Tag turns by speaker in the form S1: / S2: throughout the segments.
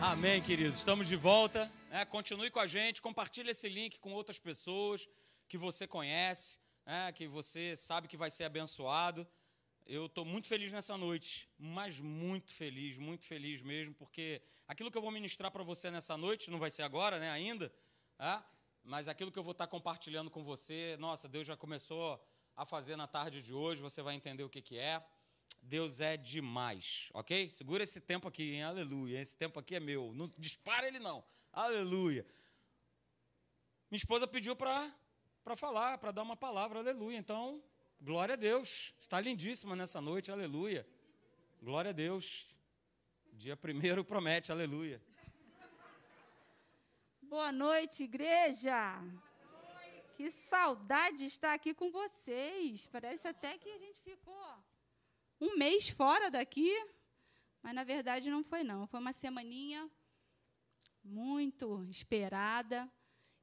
S1: Amém, queridos. Estamos de volta. É, continue com a gente, compartilhe esse link com outras pessoas que você conhece, é, que você sabe que vai ser abençoado. Eu estou muito feliz nessa noite, mas muito feliz, muito feliz mesmo, porque aquilo que eu vou ministrar para você nessa noite, não vai ser agora, né, ainda, é, mas aquilo que eu vou estar compartilhando com você, nossa, Deus já começou a fazer na tarde de hoje, você vai entender o que, que é. Deus é demais, ok? Segura esse tempo aqui, hein? Aleluia. Esse tempo aqui é meu. Não dispara ele, não. Aleluia. Minha esposa pediu para falar, para dar uma palavra, aleluia. Então, glória a Deus. Está lindíssima nessa noite, aleluia. Glória a Deus. Dia primeiro promete, aleluia.
S2: Boa noite, igreja. Que saudade de estar aqui com vocês. Parece até que a gente ficou um mês fora daqui, mas na verdade não foi não. Foi uma semaninha muito esperada,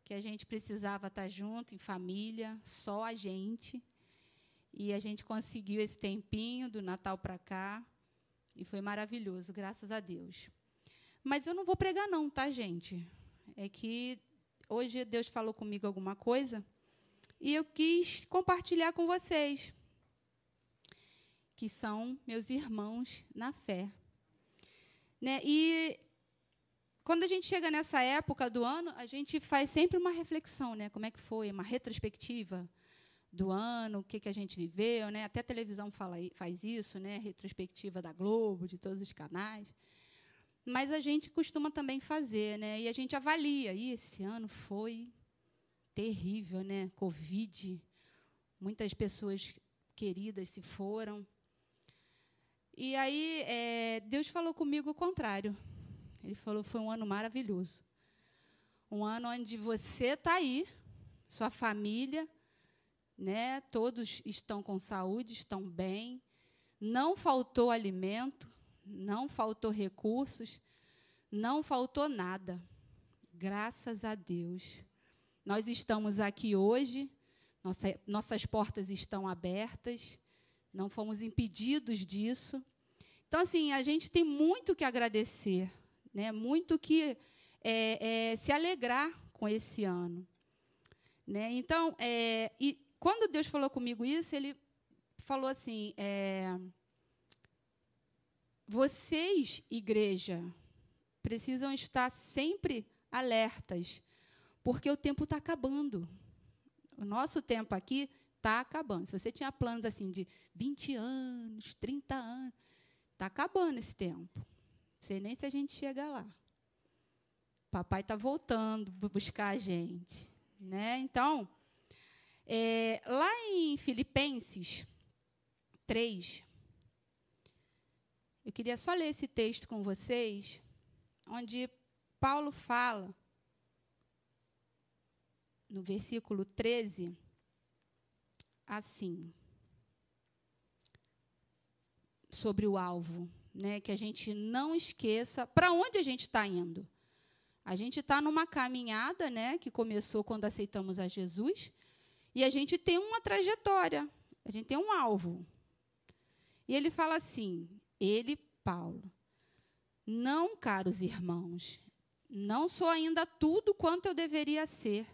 S2: que a gente precisava estar junto, em família, só a gente. E a gente conseguiu esse tempinho do Natal para cá, e foi maravilhoso, graças a Deus. Mas eu não vou pregar não, tá, gente? É que hoje Deus falou comigo alguma coisa e eu quis compartilhar com vocês que são meus irmãos na fé. Né? E quando a gente chega nessa época do ano, a gente faz sempre uma reflexão, né? Como é que foi, uma retrospectiva do ano, o que, que a gente viveu, né? Até a televisão fala, faz isso, né? Retrospectiva da Globo, de todos os canais. Mas a gente costuma também fazer, né? E a gente avalia. E esse ano foi terrível, né? Covid, muitas pessoas queridas se foram. E aí, é, Deus falou comigo o contrário. Ele falou: foi um ano maravilhoso. Um ano onde você está aí, sua família, né, todos estão com saúde, estão bem, não faltou alimento, não faltou recursos, não faltou nada. Graças a Deus. Nós estamos aqui hoje, nossa, nossas portas estão abertas não fomos impedidos disso. Então, assim, a gente tem muito que agradecer, né? muito que é, é, se alegrar com esse ano. Né? Então, é, e quando Deus falou comigo isso, Ele falou assim: é, vocês, igreja, precisam estar sempre alertas, porque o tempo está acabando. O nosso tempo aqui está acabando. Se você tinha planos assim de 20 anos, 30 anos, está acabando esse tempo. Não sei nem se a gente chega lá. Papai está voltando para buscar a gente. Né? Então, é, lá em Filipenses 3, eu queria só ler esse texto com vocês, onde Paulo fala, no versículo 13, assim sobre o alvo, né? Que a gente não esqueça para onde a gente está indo. A gente está numa caminhada, né? Que começou quando aceitamos a Jesus e a gente tem uma trajetória, a gente tem um alvo. E ele fala assim, ele, Paulo, não, caros irmãos, não sou ainda tudo quanto eu deveria ser.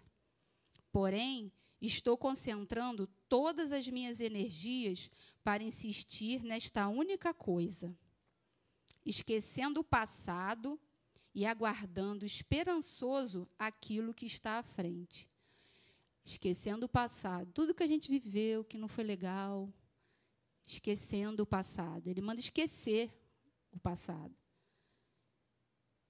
S2: Porém, estou concentrando todas as minhas energias para insistir nesta única coisa, esquecendo o passado e aguardando esperançoso aquilo que está à frente. Esquecendo o passado, tudo que a gente viveu que não foi legal, esquecendo o passado. Ele manda esquecer o passado.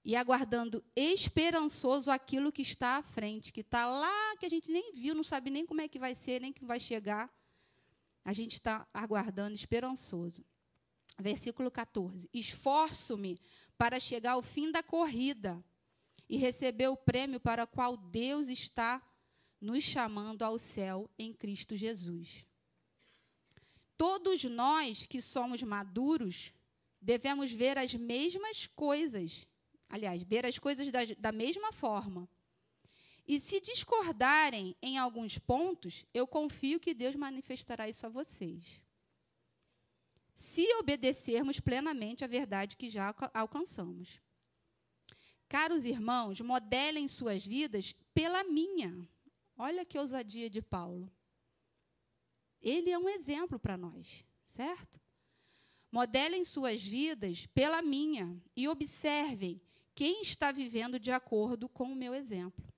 S2: E aguardando esperançoso aquilo que está à frente, que está lá, que a gente nem viu, não sabe nem como é que vai ser, nem que vai chegar. A gente está aguardando esperançoso. Versículo 14: Esforço-me para chegar ao fim da corrida e receber o prêmio para o qual Deus está nos chamando ao céu em Cristo Jesus. Todos nós que somos maduros devemos ver as mesmas coisas, aliás, ver as coisas da, da mesma forma. E se discordarem em alguns pontos, eu confio que Deus manifestará isso a vocês. Se obedecermos plenamente à verdade que já alcançamos. caros irmãos, modelem suas vidas pela minha. Olha que ousadia de Paulo. Ele é um exemplo para nós, certo? Modelem suas vidas pela minha e observem quem está vivendo de acordo com o meu exemplo.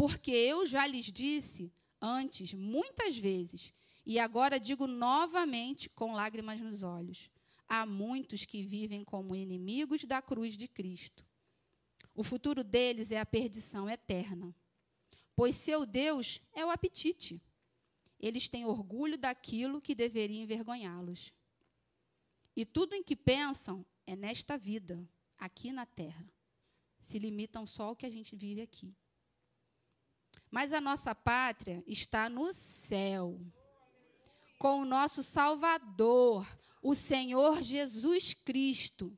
S2: Porque eu já lhes disse antes, muitas vezes, e agora digo novamente com lágrimas nos olhos: há muitos que vivem como inimigos da cruz de Cristo. O futuro deles é a perdição eterna, pois seu Deus é o apetite. Eles têm orgulho daquilo que deveria envergonhá-los. E tudo em que pensam é nesta vida, aqui na terra. Se limitam só ao que a gente vive aqui. Mas a nossa pátria está no céu, com o nosso Salvador, o Senhor Jesus Cristo.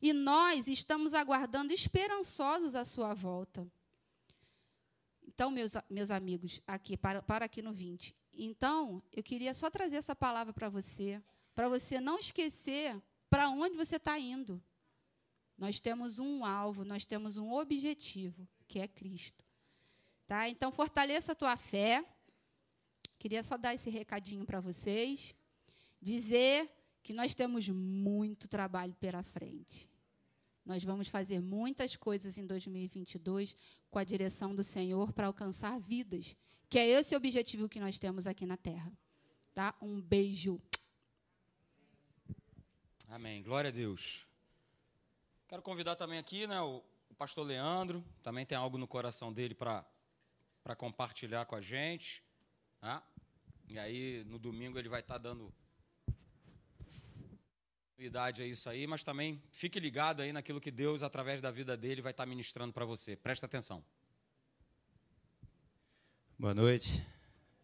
S2: E nós estamos aguardando esperançosos a sua volta. Então, meus, meus amigos, aqui, para, para aqui no 20. Então, eu queria só trazer essa palavra para você, para você não esquecer para onde você está indo. Nós temos um alvo, nós temos um objetivo, que é Cristo. Tá? Então, fortaleça a tua fé. Queria só dar esse recadinho para vocês. Dizer que nós temos muito trabalho pela frente. Nós vamos fazer muitas coisas em 2022 com a direção do Senhor para alcançar vidas, que é esse o objetivo que nós temos aqui na Terra. Tá? Um beijo.
S1: Amém. Glória a Deus. Quero convidar também aqui né, o, o pastor Leandro, também tem algo no coração dele para compartilhar com a gente. Né? E aí, no domingo, ele vai estar tá dando idade a isso aí, mas também fique ligado aí naquilo que Deus, através da vida dele, vai estar ministrando para você. Presta atenção.
S3: Boa noite.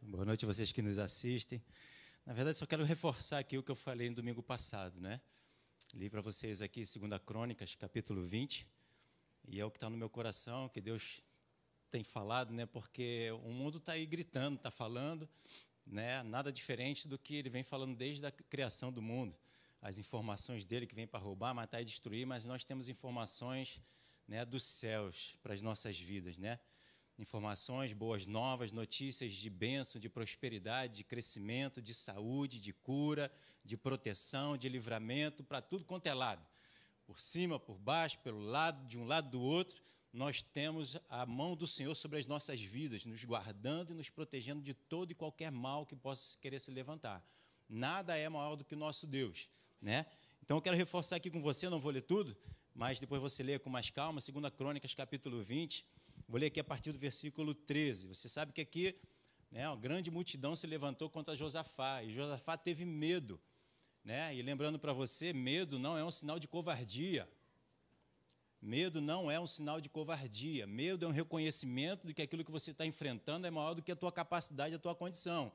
S3: Boa noite a vocês que nos assistem. Na verdade, só quero reforçar aqui o que eu falei no domingo passado, né? Li para vocês aqui 2 Crônicas, capítulo 20, e é o que está no meu coração, que Deus tem falado, né? Porque o mundo está aí gritando, está falando, né? Nada diferente do que ele vem falando desde a criação do mundo as informações dele que vem para roubar, matar e destruir, mas nós temos informações né, dos céus para as nossas vidas, né? Informações, boas novas, notícias de bênção, de prosperidade, de crescimento, de saúde, de cura, de proteção, de livramento, para tudo quanto é lado. Por cima, por baixo, pelo lado, de um lado do outro, nós temos a mão do Senhor sobre as nossas vidas, nos guardando e nos protegendo de todo e qualquer mal que possa querer se levantar. Nada é maior do que o nosso Deus. Né? Então eu quero reforçar aqui com você, não vou ler tudo, mas depois você lê com mais calma, 2 Crônicas, capítulo 20. Vou ler aqui a partir do versículo 13. Você sabe que aqui né, uma grande multidão se levantou contra Josafá, e Josafá teve medo. Né? E lembrando para você, medo não é um sinal de covardia. Medo não é um sinal de covardia. Medo é um reconhecimento de que aquilo que você está enfrentando é maior do que a tua capacidade, a tua condição.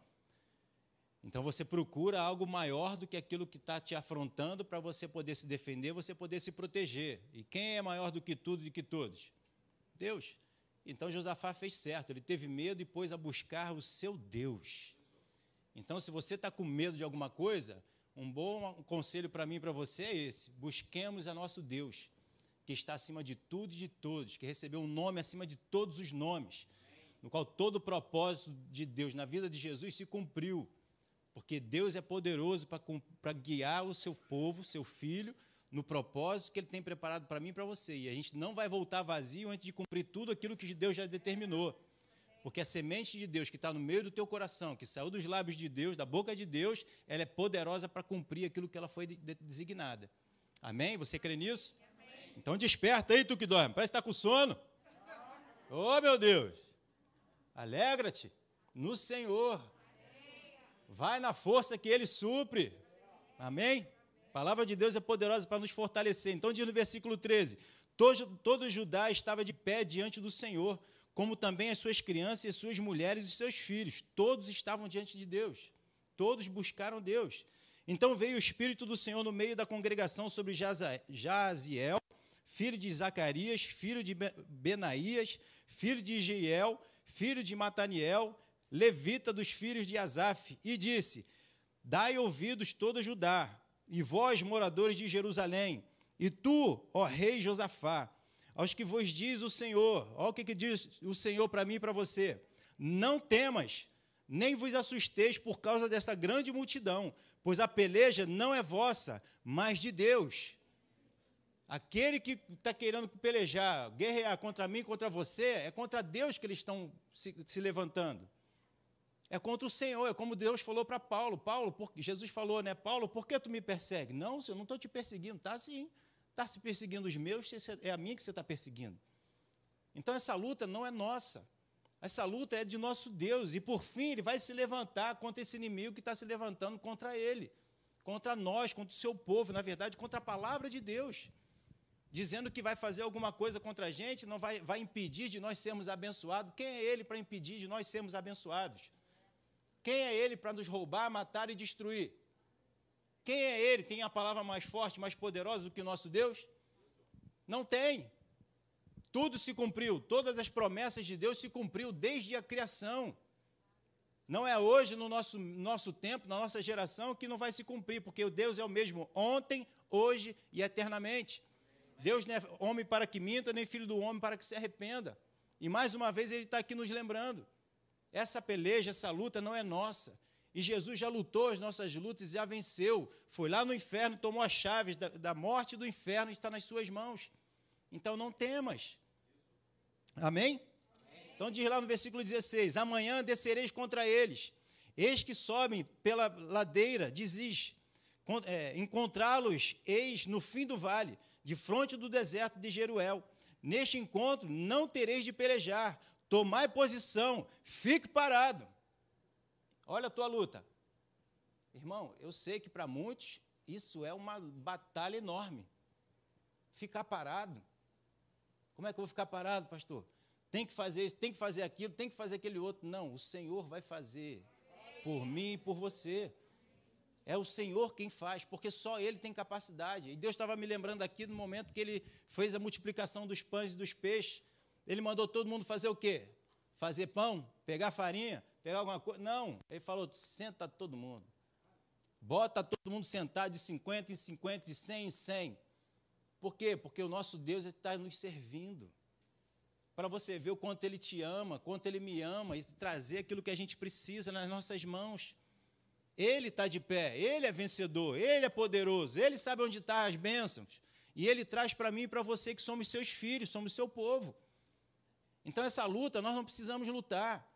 S3: Então você procura algo maior do que aquilo que está te afrontando para você poder se defender, você poder se proteger. E quem é maior do que tudo e que todos? Deus. Então Josafá fez certo, ele teve medo e pôs a buscar o seu Deus. Então, se você está com medo de alguma coisa, um bom conselho para mim e para você é esse: busquemos a nosso Deus, que está acima de tudo e de todos, que recebeu um nome acima de todos os nomes, no qual todo o propósito de Deus na vida de Jesus se cumpriu. Porque Deus é poderoso para guiar o seu povo, seu filho, no propósito que Ele tem preparado para mim e para você. E a gente não vai voltar vazio antes de cumprir tudo aquilo que Deus já determinou. Porque a semente de Deus que está no meio do teu coração, que saiu dos lábios de Deus, da boca de Deus, ela é poderosa para cumprir aquilo que ela foi designada. Amém? Você crê nisso? Então desperta aí, tu que dorme. Parece que está com sono. Oh, meu Deus. Alegra-te no Senhor. Vai na força que ele supre. Amém? A palavra de Deus é poderosa para nos fortalecer. Então, diz no versículo 13: todo, todo Judá estava de pé diante do Senhor, como também as suas crianças, as suas mulheres e os seus filhos. Todos estavam diante de Deus. Todos buscaram Deus. Então veio o Espírito do Senhor no meio da congregação sobre Jaziel, filho de Zacarias, filho de Benaías, filho de Jeiel, filho de Mataniel, levita dos filhos de Asaf, e disse: Dai ouvidos todo Judá, e vós, moradores de Jerusalém, E tu, ó rei Josafá, aos que vos diz o Senhor, ó o que, que diz o Senhor para mim e para você: não temas, nem vos assusteis por causa desta grande multidão, pois a peleja não é vossa, mas de Deus. Aquele que está querendo pelejar, guerrear contra mim, contra você, é contra Deus que eles estão se, se levantando. É contra o Senhor, é como Deus falou para Paulo. Paulo, porque Jesus falou, né? Paulo, por que tu me persegue? Não, eu não estou te perseguindo, está sim. Está se perseguindo os meus, é a mim que você está perseguindo. Então essa luta não é nossa. Essa luta é de nosso Deus. E por fim, ele vai se levantar contra esse inimigo que está se levantando contra ele. Contra nós, contra o seu povo, na verdade, contra a palavra de Deus. Dizendo que vai fazer alguma coisa contra a gente, não vai, vai impedir de nós sermos abençoados. Quem é ele para impedir de nós sermos abençoados? Quem é ele para nos roubar, matar e destruir? Quem é ele? Tem a palavra mais forte, mais poderosa do que o nosso Deus? Não tem. Tudo se cumpriu, todas as promessas de Deus se cumpriu desde a criação. Não é hoje, no nosso, nosso tempo, na nossa geração, que não vai se cumprir, porque o Deus é o mesmo ontem, hoje e eternamente. Deus não é homem para que minta, nem filho do homem para que se arrependa. E mais uma vez ele está aqui nos lembrando. Essa peleja, essa luta não é nossa. E Jesus já lutou as nossas lutas e já venceu. Foi lá no inferno, tomou as chaves da, da morte do inferno e está nas suas mãos. Então não temas. Amém? Amém? Então diz lá no versículo 16: Amanhã descereis contra eles. Eis que sobem pela ladeira, dizis, é, encontrá-los eis no fim do vale, de fronte do deserto de Jeruel. Neste encontro não tereis de pelejar, Tomai posição, fique parado. Olha a tua luta. Irmão, eu sei que para muitos isso é uma batalha enorme. Ficar parado. Como é que eu vou ficar parado, pastor? Tem que fazer isso, tem que fazer aquilo, tem que fazer aquele outro. Não, o Senhor vai fazer por mim e por você. É o Senhor quem faz, porque só Ele tem capacidade. E Deus estava me lembrando aqui no momento que Ele fez a multiplicação dos pães e dos peixes. Ele mandou todo mundo fazer o quê? Fazer pão, pegar farinha, pegar alguma coisa. Não, ele falou: senta todo mundo. Bota todo mundo sentado de 50 em 50, de 100 em 100. Por quê? Porque o nosso Deus está nos servindo. Para você ver o quanto Ele te ama, quanto Ele me ama, e trazer aquilo que a gente precisa nas nossas mãos. Ele está de pé, Ele é vencedor, Ele é poderoso, Ele sabe onde estão tá as bênçãos. E Ele traz para mim e para você que somos seus filhos, somos seu povo. Então, essa luta, nós não precisamos lutar.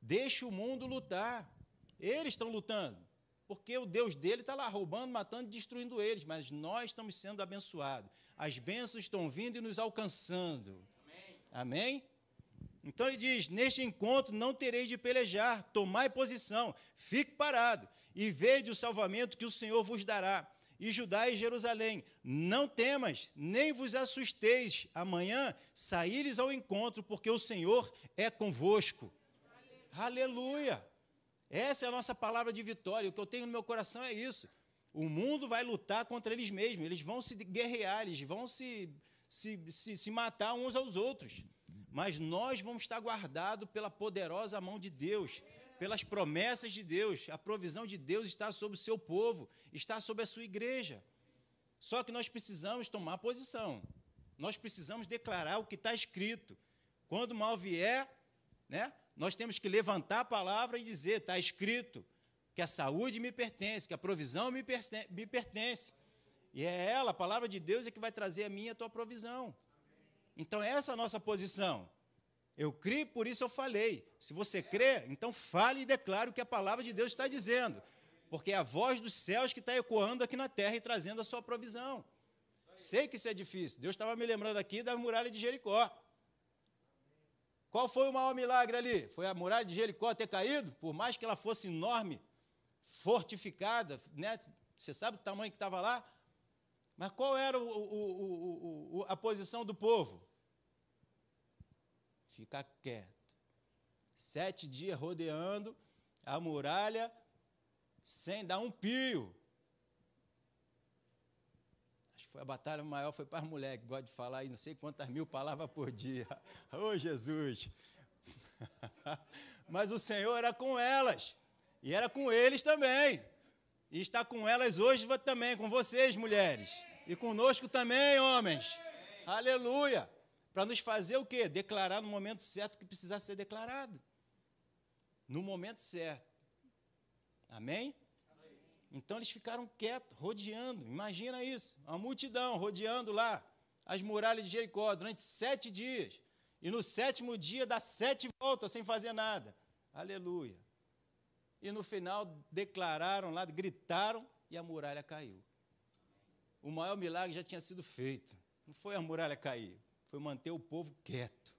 S3: Deixe o mundo lutar. Eles estão lutando. Porque o Deus dele está lá roubando, matando, destruindo eles. Mas nós estamos sendo abençoados. As bênçãos estão vindo e nos alcançando. Amém? Amém? Então ele diz: Neste encontro não tereis de pelejar, tomai posição, fique parado e vede o salvamento que o Senhor vos dará e Judá e Jerusalém: Não temas, nem vos assusteis. Amanhã saíres ao encontro, porque o Senhor é convosco. Aleluia. Aleluia! Essa é a nossa palavra de vitória. O que eu tenho no meu coração é isso. O mundo vai lutar contra eles mesmos, eles vão se guerrear, eles vão se, se, se, se matar uns aos outros. Mas nós vamos estar guardados pela poderosa mão de Deus pelas promessas de Deus. A provisão de Deus está sobre o seu povo, está sobre a sua igreja. Só que nós precisamos tomar posição. Nós precisamos declarar o que está escrito. Quando o mal vier, né, nós temos que levantar a palavra e dizer: está escrito que a saúde me pertence, que a provisão me pertence. E é ela, a palavra de Deus, é que vai trazer a minha e a tua provisão. Então, essa é a nossa posição. Eu criei, por isso eu falei. Se você crê, então fale e declare o que a palavra de Deus está dizendo. Porque é a voz dos céus que está ecoando aqui na terra e trazendo a sua provisão. Sei que isso é difícil. Deus estava me lembrando aqui da muralha de Jericó. Qual foi o maior milagre ali? Foi a muralha de Jericó ter caído? Por mais que ela fosse enorme, fortificada, né? você sabe o tamanho que estava lá? Mas qual era o, o, o, a posição do povo? Fica quieto. Sete dias rodeando a muralha sem dar um pio. Acho que foi a batalha maior, foi para as mulheres que gostam de falar aí não sei quantas mil palavras por dia. Ô oh, Jesus! Mas o Senhor era com elas. E era com eles também. E está com elas hoje também, com vocês, mulheres. E conosco também, homens. Aleluia. Para nos fazer o quê? Declarar no momento certo que precisar ser declarado. No momento certo. Amém? Então eles ficaram quietos, rodeando. Imagina isso, uma multidão rodeando lá as muralhas de Jericó durante sete dias. E no sétimo dia dá sete voltas sem fazer nada. Aleluia. E no final declararam lá, gritaram e a muralha caiu. O maior milagre já tinha sido feito. Não foi a muralha cair, foi manter o povo quieto,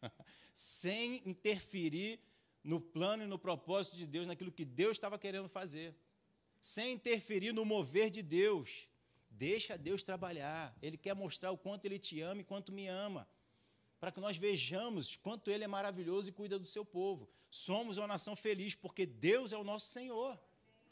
S3: sem interferir no plano e no propósito de Deus, naquilo que Deus estava querendo fazer, sem interferir no mover de Deus. Deixa Deus trabalhar. Ele quer mostrar o quanto Ele te ama e quanto me ama. Para que nós vejamos quanto Ele é maravilhoso e cuida do seu povo. Somos uma nação feliz porque Deus é o nosso Senhor.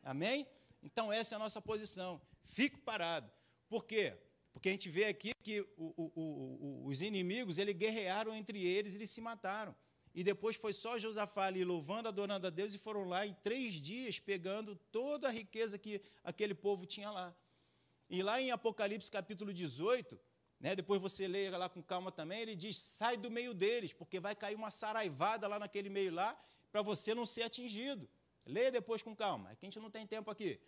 S3: Amém? Então, essa é a nossa posição. Fique parado. Por quê? Porque a gente vê aqui que o, o, o, os inimigos, eles guerrearam entre eles, eles se mataram. E depois foi só Josafá ali louvando, adorando a Deus, e foram lá em três dias pegando toda a riqueza que aquele povo tinha lá. E lá em Apocalipse capítulo 18, né, depois você leia lá com calma também, ele diz: sai do meio deles, porque vai cair uma saraivada lá naquele meio lá, para você não ser atingido. Leia depois com calma, é que a gente não tem tempo aqui.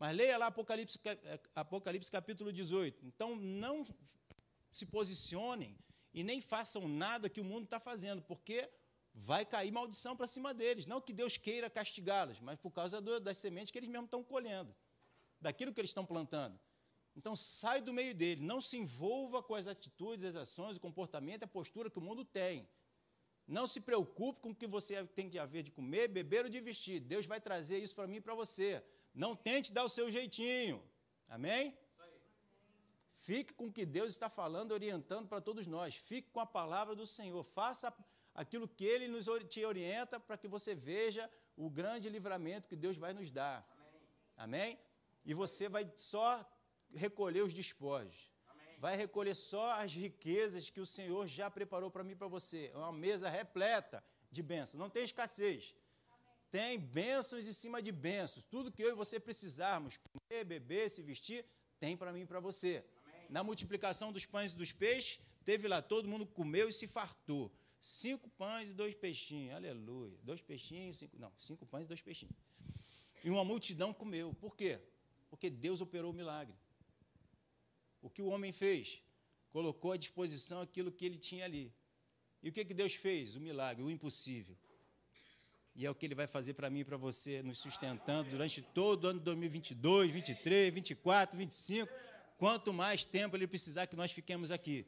S3: Mas leia lá Apocalipse, é, Apocalipse capítulo 18. Então não se posicionem e nem façam nada que o mundo está fazendo, porque vai cair maldição para cima deles. Não que Deus queira castigá-los, mas por causa do, das sementes que eles mesmos estão colhendo, daquilo que eles estão plantando. Então sai do meio dele, não se envolva com as atitudes, as ações, o comportamento, a postura que o mundo tem. Não se preocupe com o que você tem que haver de comer, beber ou de vestir. Deus vai trazer isso para mim e para você. Não tente dar o seu jeitinho. Amém? Fique com o que Deus está falando, orientando para todos nós. Fique com a palavra do Senhor. Faça aquilo que Ele nos, te orienta para que você veja o grande livramento que Deus vai nos dar. Amém? Amém? E você vai só recolher os despojos. Vai recolher só as riquezas que o Senhor já preparou para mim e para você. É uma mesa repleta de bênçãos. Não tem escassez. Tem bênçãos em cima de bênçãos. Tudo que eu e você precisarmos, comer, beber, se vestir, tem para mim e para você. Amém. Na multiplicação dos pães e dos peixes, teve lá, todo mundo comeu e se fartou. Cinco pães e dois peixinhos, aleluia. Dois peixinhos, cinco, não, cinco pães e dois peixinhos. E uma multidão comeu. Por quê? Porque Deus operou o milagre. O que o homem fez? Colocou à disposição aquilo que ele tinha ali. E o que, que Deus fez? O milagre, o impossível. E é o que ele vai fazer para mim e para você, nos sustentando durante todo o ano de 2022, 23, 24, 25. Quanto mais tempo ele precisar que nós fiquemos aqui.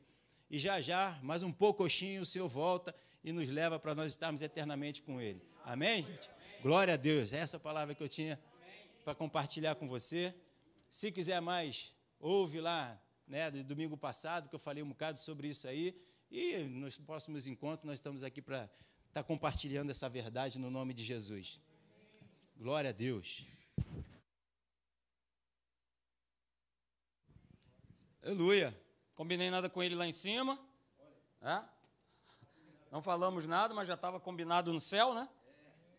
S3: E já já, mais um pouco, o Senhor volta e nos leva para nós estarmos eternamente com Ele. Amém, gente? Glória a Deus. É essa palavra que eu tinha para compartilhar com você. Se quiser mais Houve lá, né, de domingo passado, que eu falei um bocado sobre isso aí. E nos próximos encontros nós estamos aqui para estar tá compartilhando essa verdade no nome de Jesus. Glória a Deus.
S1: Aleluia. Combinei nada com ele lá em cima. É? Não falamos nada, mas já estava combinado no céu, né?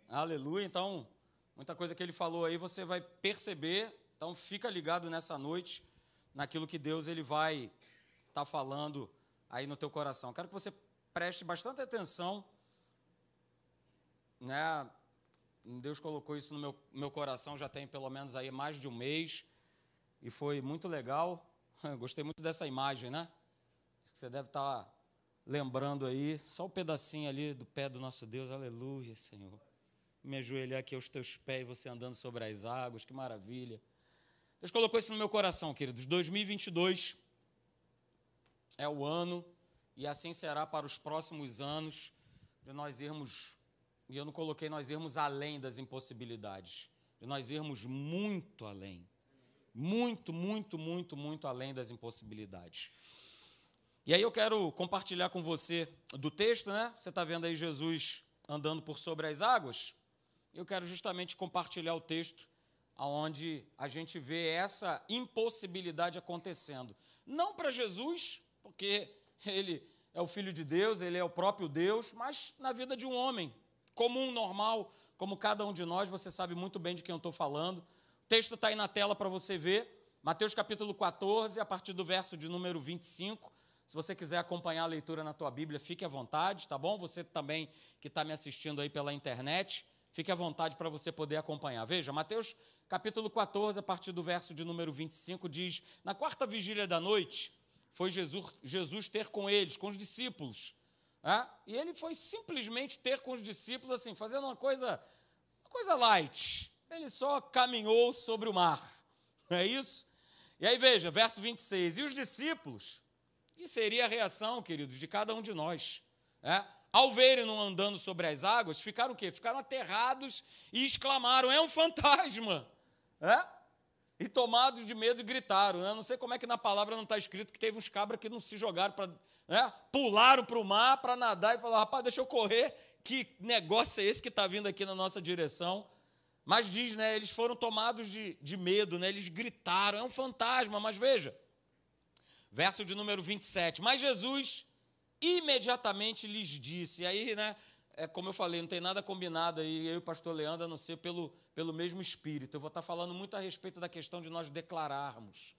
S1: Aleluia. Então, muita coisa que ele falou aí você vai perceber. Então, fica ligado nessa noite naquilo que Deus ele vai estar tá falando aí no teu coração. Quero que você preste bastante atenção, né? Deus colocou isso no meu, meu coração já tem pelo menos aí mais de um mês e foi muito legal. Gostei muito dessa imagem, né? Você deve estar tá lembrando aí, só o um pedacinho ali do pé do nosso Deus, aleluia, Senhor. Me ajoelhar aqui aos teus pés, você andando sobre as águas, que maravilha. Deus colocou isso no meu coração, queridos. 2022 é o ano, e assim será para os próximos anos, de nós irmos, e eu não coloquei nós irmos além das impossibilidades, de nós irmos muito além. Muito, muito, muito, muito além das impossibilidades. E aí eu quero compartilhar com você do texto, né? Você está vendo aí Jesus andando por sobre as águas? Eu quero justamente compartilhar o texto aonde a gente vê essa impossibilidade acontecendo. Não para Jesus, porque ele é o filho de Deus, ele é o próprio Deus, mas na vida de um homem comum, normal, como cada um de nós, você sabe muito bem de quem eu estou falando. O texto está aí na tela para você ver. Mateus capítulo 14, a partir do verso de número 25. Se você quiser acompanhar a leitura na tua Bíblia, fique à vontade, tá bom? Você também que está me assistindo aí pela internet, fique à vontade para você poder acompanhar. Veja, Mateus capítulo 14, a partir do verso de número 25, diz: Na quarta vigília da noite, foi Jesus, Jesus ter com eles, com os discípulos. Né? E ele foi simplesmente ter com os discípulos, assim, fazendo uma coisa, uma coisa light. Ele só caminhou sobre o mar. Não é isso? E aí veja, verso 26. E os discípulos, que seria a reação, queridos, de cada um de nós, é? ao verem-no andando sobre as águas, ficaram o quê? Ficaram aterrados e exclamaram: é um fantasma! É? E tomados de medo gritaram. Né? Não sei como é que na palavra não está escrito que teve uns cabras que não se jogaram para. Né? Pularam para o mar para nadar e falaram: rapaz, deixa eu correr. Que negócio é esse que está vindo aqui na nossa direção? Mas diz, né? Eles foram tomados de, de medo, né? Eles gritaram: é um fantasma. Mas veja, verso de número 27. Mas Jesus imediatamente lhes disse. E aí, né? É como eu falei, não tem nada combinado aí, eu e o pastor Leandro, a não ser pelo, pelo mesmo espírito. Eu vou estar falando muito a respeito da questão de nós declararmos,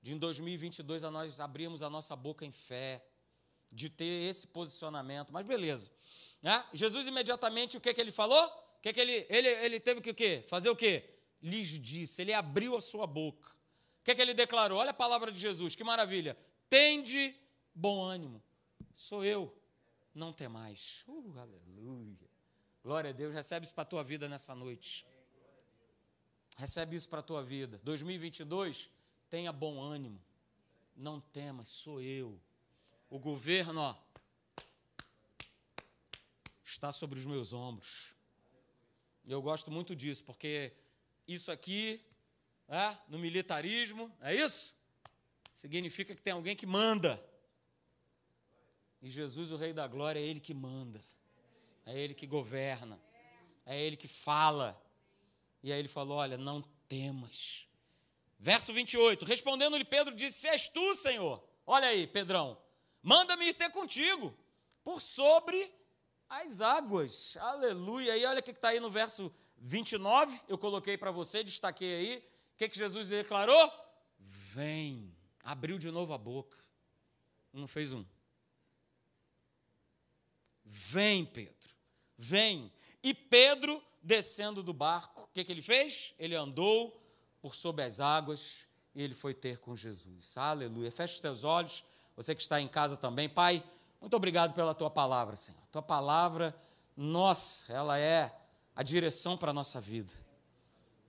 S1: de em 2022 a nós abrirmos a nossa boca em fé, de ter esse posicionamento. Mas beleza. Né? Jesus imediatamente, o que, que ele falou? O que, que ele, ele, ele teve que o quê? fazer o quê? Lhes disse, ele abriu a sua boca. O que, que ele declarou? Olha a palavra de Jesus, que maravilha. Tende bom ânimo. Sou eu não tem mais. Uh, aleluia. Glória a Deus. Recebe isso para a tua vida nessa noite. Recebe isso para a tua vida. 2022, tenha bom ânimo. Não temas, sou eu. O governo, ó, está sobre os meus ombros. Eu gosto muito disso, porque isso aqui, é, no militarismo, é isso? Significa que tem alguém que manda. E Jesus, o Rei da Glória, é Ele que manda, é Ele que governa, é Ele que fala. E aí ele falou: Olha, não temas. Verso 28, respondendo-lhe Pedro, disse: Se és tu, Senhor, olha aí, Pedrão, manda-me ir ter contigo, por sobre as águas. Aleluia. E olha o que está aí no verso 29, eu coloquei para você, destaquei aí. O que, que Jesus declarou? Vem. Abriu de novo a boca. Não fez um. Vem, Pedro, vem. E Pedro, descendo do barco, o que, que ele fez? Ele andou por sobre as águas e ele foi ter com Jesus. Aleluia. Feche os teus olhos, você que está em casa também. Pai, muito obrigado pela tua palavra, Senhor. Tua palavra, nossa, ela é a direção para a nossa vida.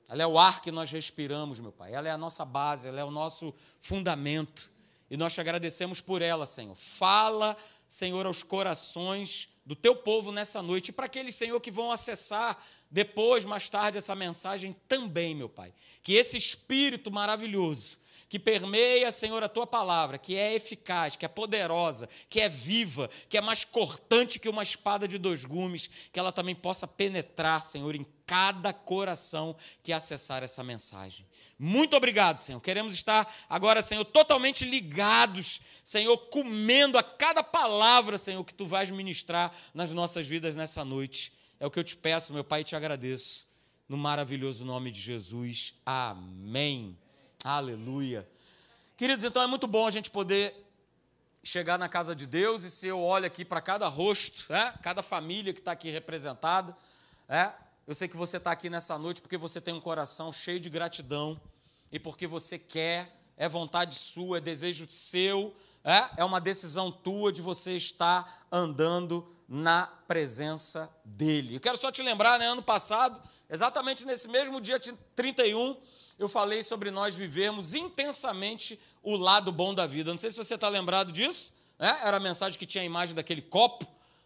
S1: Ela é o ar que nós respiramos, meu Pai. Ela é a nossa base, ela é o nosso fundamento. E nós te agradecemos por ela, Senhor. Fala Senhor, aos corações do teu povo nessa noite, e para aqueles, Senhor, que vão acessar depois, mais tarde, essa mensagem também, meu Pai. Que esse espírito maravilhoso, que permeia, Senhor, a tua palavra, que é eficaz, que é poderosa, que é viva, que é mais cortante que uma espada de dois gumes, que ela também possa penetrar, Senhor, em cada coração que acessar essa mensagem. Muito obrigado, Senhor. Queremos estar agora, Senhor, totalmente ligados, Senhor, comendo a cada palavra, Senhor, que tu vais ministrar nas nossas vidas nessa noite. É o que eu te peço, meu Pai, e te agradeço. No maravilhoso nome de Jesus. Amém. Aleluia. Queridos, então é muito bom a gente poder chegar na casa de Deus e se eu olho aqui para cada rosto, é? cada família que está aqui representada, é? Eu sei que você está aqui nessa noite porque você tem um coração cheio de gratidão e porque você quer, é vontade sua, é desejo seu, é, é uma decisão tua de você estar andando na presença dele. Eu quero só te lembrar, né, ano passado, exatamente nesse mesmo dia 31, eu falei sobre nós vivermos intensamente o lado bom da vida. Não sei se você está lembrado disso, né? era a mensagem que tinha a imagem daquele copo,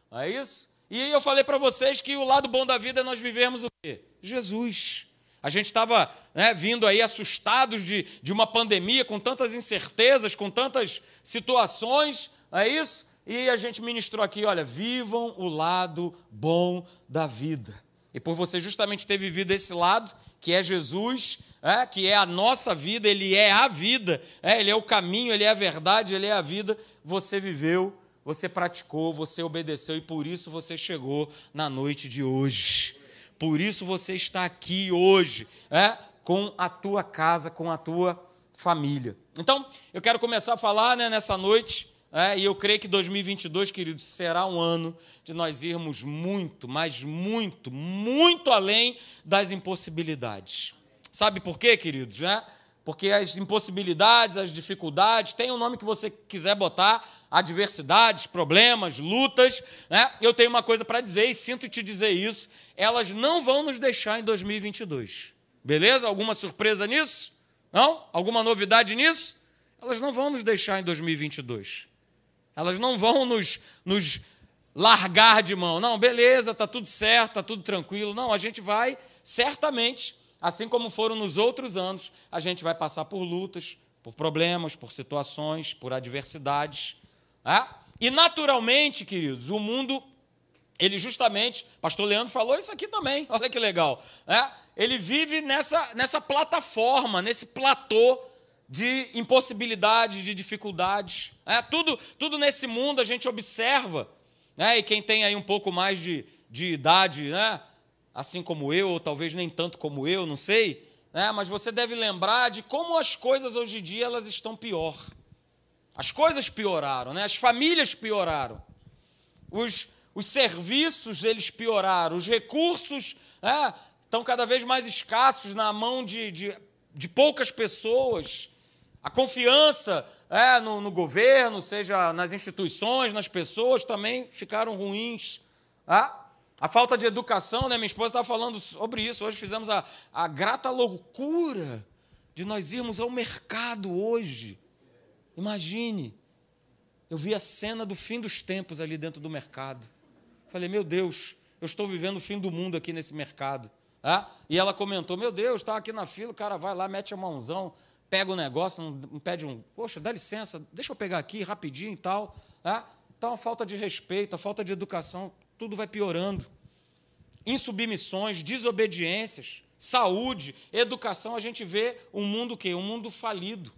S1: não é isso? E eu falei para vocês que o lado bom da vida é nós vivemos o quê? Jesus. A gente estava né, vindo aí assustados de, de uma pandemia, com tantas incertezas, com tantas situações, é isso? E a gente ministrou aqui: olha, vivam o lado bom da vida. E por você justamente ter vivido esse lado, que é Jesus, é, que é a nossa vida, Ele é a vida, é, Ele é o caminho, Ele é a verdade, Ele é a vida, você viveu você praticou, você obedeceu e por isso você chegou na noite de hoje. Por isso você está aqui hoje, é? com a tua casa, com a tua família. Então, eu quero começar a falar né, nessa noite, é, e eu creio que 2022, queridos, será um ano de nós irmos muito, mas muito, muito além das impossibilidades. Sabe por quê, queridos? É? Porque as impossibilidades, as dificuldades, tem o nome que você quiser botar, adversidades, problemas, lutas. Né? Eu tenho uma coisa para dizer e sinto te dizer isso: elas não vão nos deixar em 2022. Beleza? Alguma surpresa nisso? Não? Alguma novidade nisso? Elas não vão nos deixar em 2022. Elas não vão nos, nos largar de mão. Não, beleza, está tudo certo, está tudo tranquilo. Não, a gente vai, certamente, assim como foram nos outros anos, a gente vai passar por lutas, por problemas, por situações, por adversidades. E naturalmente, queridos, o mundo, ele justamente, pastor Leandro falou isso aqui também, olha que legal. É? Ele vive nessa, nessa plataforma, nesse platô de impossibilidades, de dificuldades. É? Tudo, tudo nesse mundo a gente observa, né? e quem tem aí um pouco mais de, de idade, né? assim como eu, ou talvez nem tanto como eu, não sei, né? mas você deve lembrar de como as coisas hoje em dia elas estão pior. As coisas pioraram, né? as famílias pioraram, os, os serviços eles pioraram, os recursos né, estão cada vez mais escassos na mão de, de, de poucas pessoas. A confiança é, no, no, governo, seja nas instituições, nas pessoas, também ficaram ruins. Ah, a falta de educação, né? minha esposa estava falando sobre isso. Hoje fizemos a, a grata loucura de nós irmos ao mercado hoje Imagine, eu vi a cena do fim dos tempos ali dentro do mercado. Falei, meu Deus, eu estou vivendo o fim do mundo aqui nesse mercado. Ah? E ela comentou: Meu Deus, estava aqui na fila, o cara vai lá, mete a mãozão, pega o negócio, não pede um. Poxa, dá licença, deixa eu pegar aqui rapidinho e tal. Ah? Então, a falta de respeito, a falta de educação, tudo vai piorando. Insubmissões, desobediências, saúde, educação, a gente vê um mundo o quê? Um mundo falido.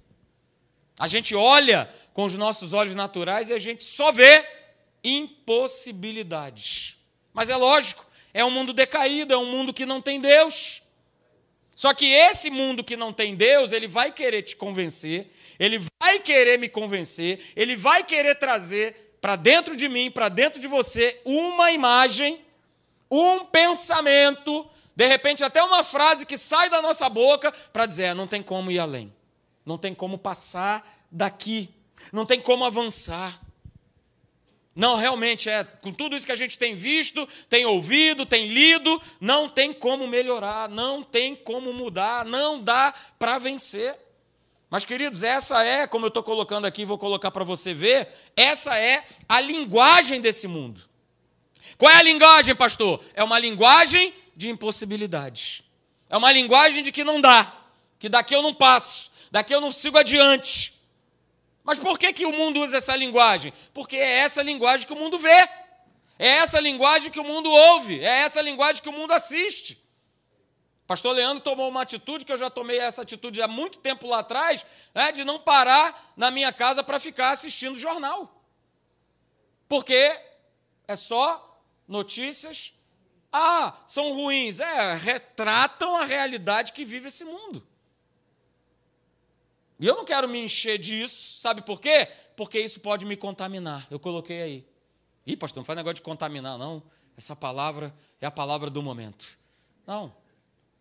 S1: A gente olha com os nossos olhos naturais e a gente só vê impossibilidades. Mas é lógico, é um mundo decaído, é um mundo que não tem Deus. Só que esse mundo que não tem Deus, ele vai querer te convencer, ele vai querer me convencer, ele vai querer trazer para dentro de mim, para dentro de você, uma imagem, um pensamento, de repente até uma frase que sai da nossa boca para dizer: é, não tem como ir além. Não tem como passar daqui. Não tem como avançar. Não, realmente é, com tudo isso que a gente tem visto, tem ouvido, tem lido, não tem como melhorar, não tem como mudar, não dá para vencer. Mas, queridos, essa é, como eu estou colocando aqui, vou colocar para você ver, essa é a linguagem desse mundo. Qual é a linguagem, pastor? É uma linguagem de impossibilidades. É uma linguagem de que não dá, que daqui eu não passo, daqui eu não sigo adiante. Mas por que, que o mundo usa essa linguagem? Porque é essa linguagem que o mundo vê, é essa linguagem que o mundo ouve, é essa linguagem que o mundo assiste. Pastor Leandro tomou uma atitude que eu já tomei essa atitude há muito tempo lá atrás, né, de não parar na minha casa para ficar assistindo jornal. Porque é só notícias. Ah, são ruins. É, retratam a realidade que vive esse mundo. E eu não quero me encher disso, sabe por quê? Porque isso pode me contaminar. Eu coloquei aí. Ih, pastor, não faz negócio de contaminar, não. Essa palavra é a palavra do momento. Não.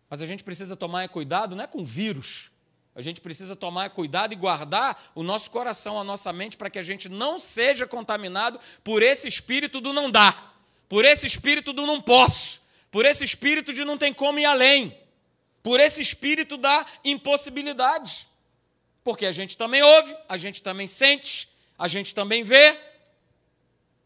S1: Mas a gente precisa tomar cuidado, não é com vírus. A gente precisa tomar cuidado e guardar o nosso coração, a nossa mente, para que a gente não seja contaminado por esse espírito do não dá, por esse espírito do não posso, por esse espírito de não tem como ir além, por esse espírito da impossibilidade. Porque a gente também ouve, a gente também sente, a gente também vê,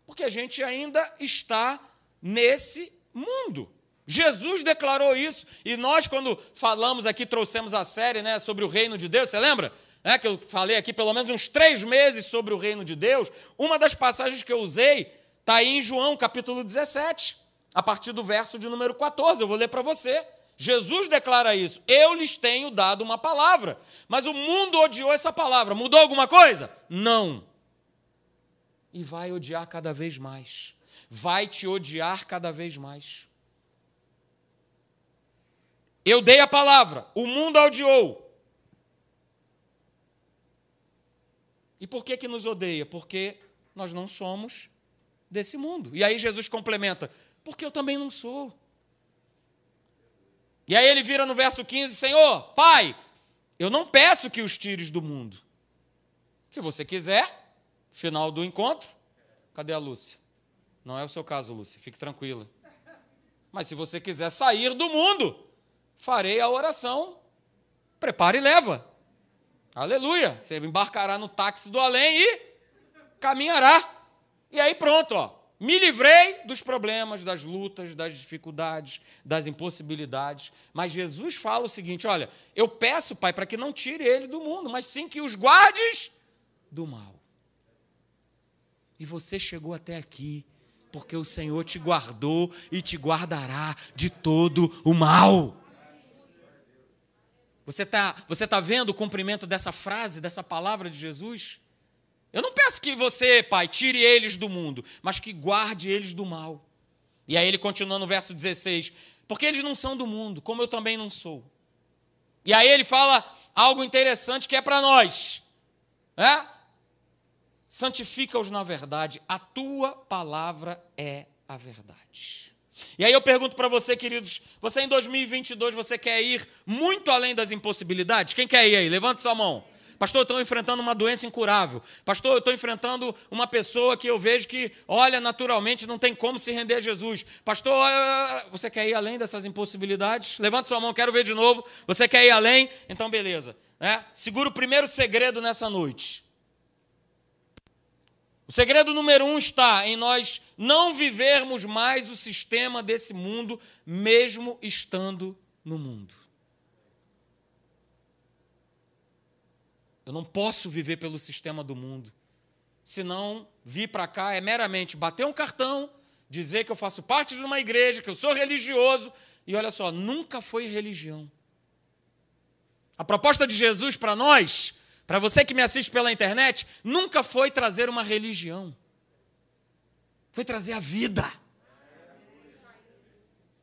S1: porque a gente ainda está nesse mundo. Jesus declarou isso, e nós, quando falamos aqui, trouxemos a série né, sobre o reino de Deus, você lembra? É, que eu falei aqui pelo menos uns três meses sobre o reino de Deus. Uma das passagens que eu usei está aí em João, capítulo 17, a partir do verso de número 14. Eu vou ler para você. Jesus declara isso. Eu lhes tenho dado uma palavra. Mas o mundo odiou essa palavra. Mudou alguma coisa? Não. E vai odiar cada vez mais. Vai te odiar cada vez mais. Eu dei a palavra, o mundo a odiou. E por que que nos odeia? Porque nós não somos desse mundo. E aí Jesus complementa: porque eu também não sou. E aí ele vira no verso 15: Senhor, Pai, eu não peço que os tires do mundo. Se você quiser, final do encontro, cadê a Lúcia? Não é o seu caso, Lúcia, fique tranquila. Mas se você quiser sair do mundo, farei a oração, prepare e leva. Aleluia! Você embarcará no táxi do além e caminhará. E aí pronto, ó. Me livrei dos problemas, das lutas, das dificuldades, das impossibilidades. Mas Jesus fala o seguinte: olha, eu peço, Pai, para que não tire ele do mundo, mas sim que os guardes do mal. E você chegou até aqui porque o Senhor te guardou e te guardará de todo o mal. Você está você tá vendo o cumprimento dessa frase, dessa palavra de Jesus? Eu não peço que você, Pai, tire eles do mundo, mas que guarde eles do mal. E aí ele continua no verso 16: porque eles não são do mundo, como eu também não sou. E aí ele fala algo interessante que é para nós. É? Santifica-os na verdade, a tua palavra é a verdade. E aí eu pergunto para você, queridos, você em 2022 você quer ir muito além das impossibilidades? Quem quer ir aí? Levante sua mão. Pastor, eu estou enfrentando uma doença incurável. Pastor, eu estou enfrentando uma pessoa que eu vejo que, olha, naturalmente não tem como se render a Jesus. Pastor, você quer ir além dessas impossibilidades? Levante sua mão, quero ver de novo. Você quer ir além? Então, beleza. Né? Segura o primeiro segredo nessa noite. O segredo número um está em nós não vivermos mais o sistema desse mundo, mesmo estando no mundo. Eu não posso viver pelo sistema do mundo. Senão, vir para cá é meramente bater um cartão, dizer que eu faço parte de uma igreja, que eu sou religioso, e olha só, nunca foi religião. A proposta de Jesus para nós, para você que me assiste pela internet, nunca foi trazer uma religião. Foi trazer a vida.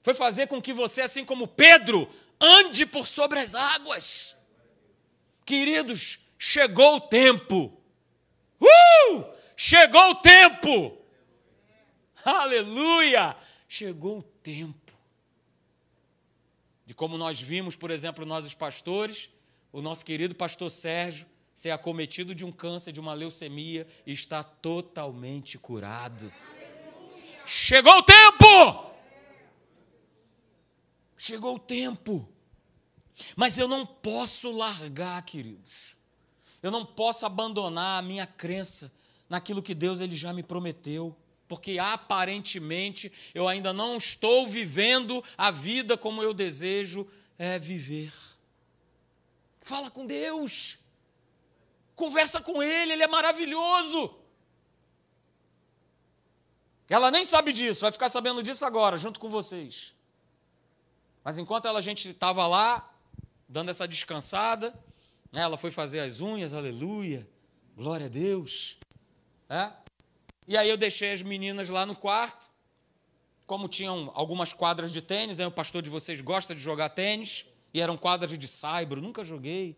S1: Foi fazer com que você, assim como Pedro, ande por sobre as águas. Queridos, chegou o tempo. Uh! Chegou o tempo. Aleluia! Chegou o tempo. De como nós vimos, por exemplo, nós os pastores, o nosso querido pastor Sérgio ser acometido de um câncer, de uma leucemia e está totalmente curado. Chegou o tempo! Chegou o tempo. Mas eu não posso largar, queridos. Eu não posso abandonar a minha crença naquilo que Deus ele já me prometeu, porque aparentemente eu ainda não estou vivendo a vida como eu desejo é viver. Fala com Deus. Conversa com ele, ele é maravilhoso. Ela nem sabe disso, vai ficar sabendo disso agora, junto com vocês. Mas enquanto ela, a gente estava lá, dando essa descansada? Ela foi fazer as unhas, aleluia, glória a Deus. É? E aí eu deixei as meninas lá no quarto, como tinham algumas quadras de tênis, aí o pastor de vocês gosta de jogar tênis, e eram quadras de saibro, nunca joguei.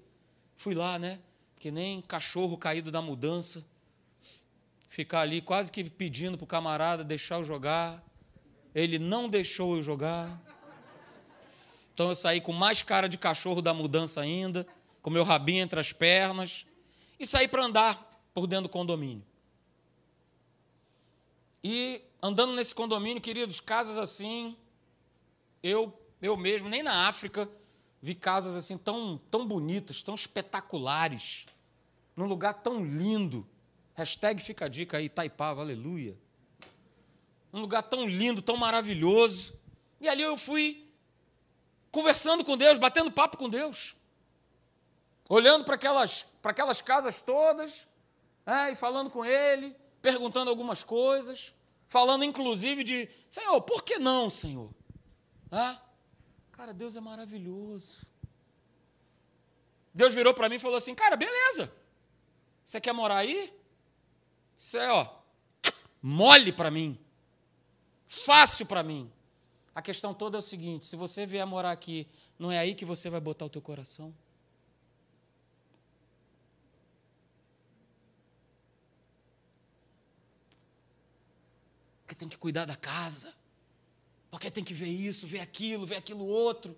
S1: Fui lá, né? Que nem cachorro caído da mudança. Ficar ali quase que pedindo para o camarada deixar eu jogar. Ele não deixou eu jogar. Então eu saí com mais cara de cachorro da mudança ainda com meu rabinho entre as pernas, e saí para andar por dentro do condomínio. E andando nesse condomínio, queridos, casas assim, eu, eu mesmo, nem na África, vi casas assim tão, tão bonitas, tão espetaculares, num lugar tão lindo. Hashtag fica a dica aí, Taipava, aleluia. Um lugar tão lindo, tão maravilhoso. E ali eu fui conversando com Deus, batendo papo com Deus olhando para aquelas, para aquelas casas todas, é, e falando com ele, perguntando algumas coisas, falando inclusive de, Senhor, por que não, Senhor? É? Cara, Deus é maravilhoso. Deus virou para mim e falou assim: Cara, beleza, você quer morar aí? Isso é, ó, mole para mim, fácil para mim. A questão toda é o seguinte: se você vier morar aqui, não é aí que você vai botar o teu coração? Porque tem que cuidar da casa, porque tem que ver isso, ver aquilo, ver aquilo outro.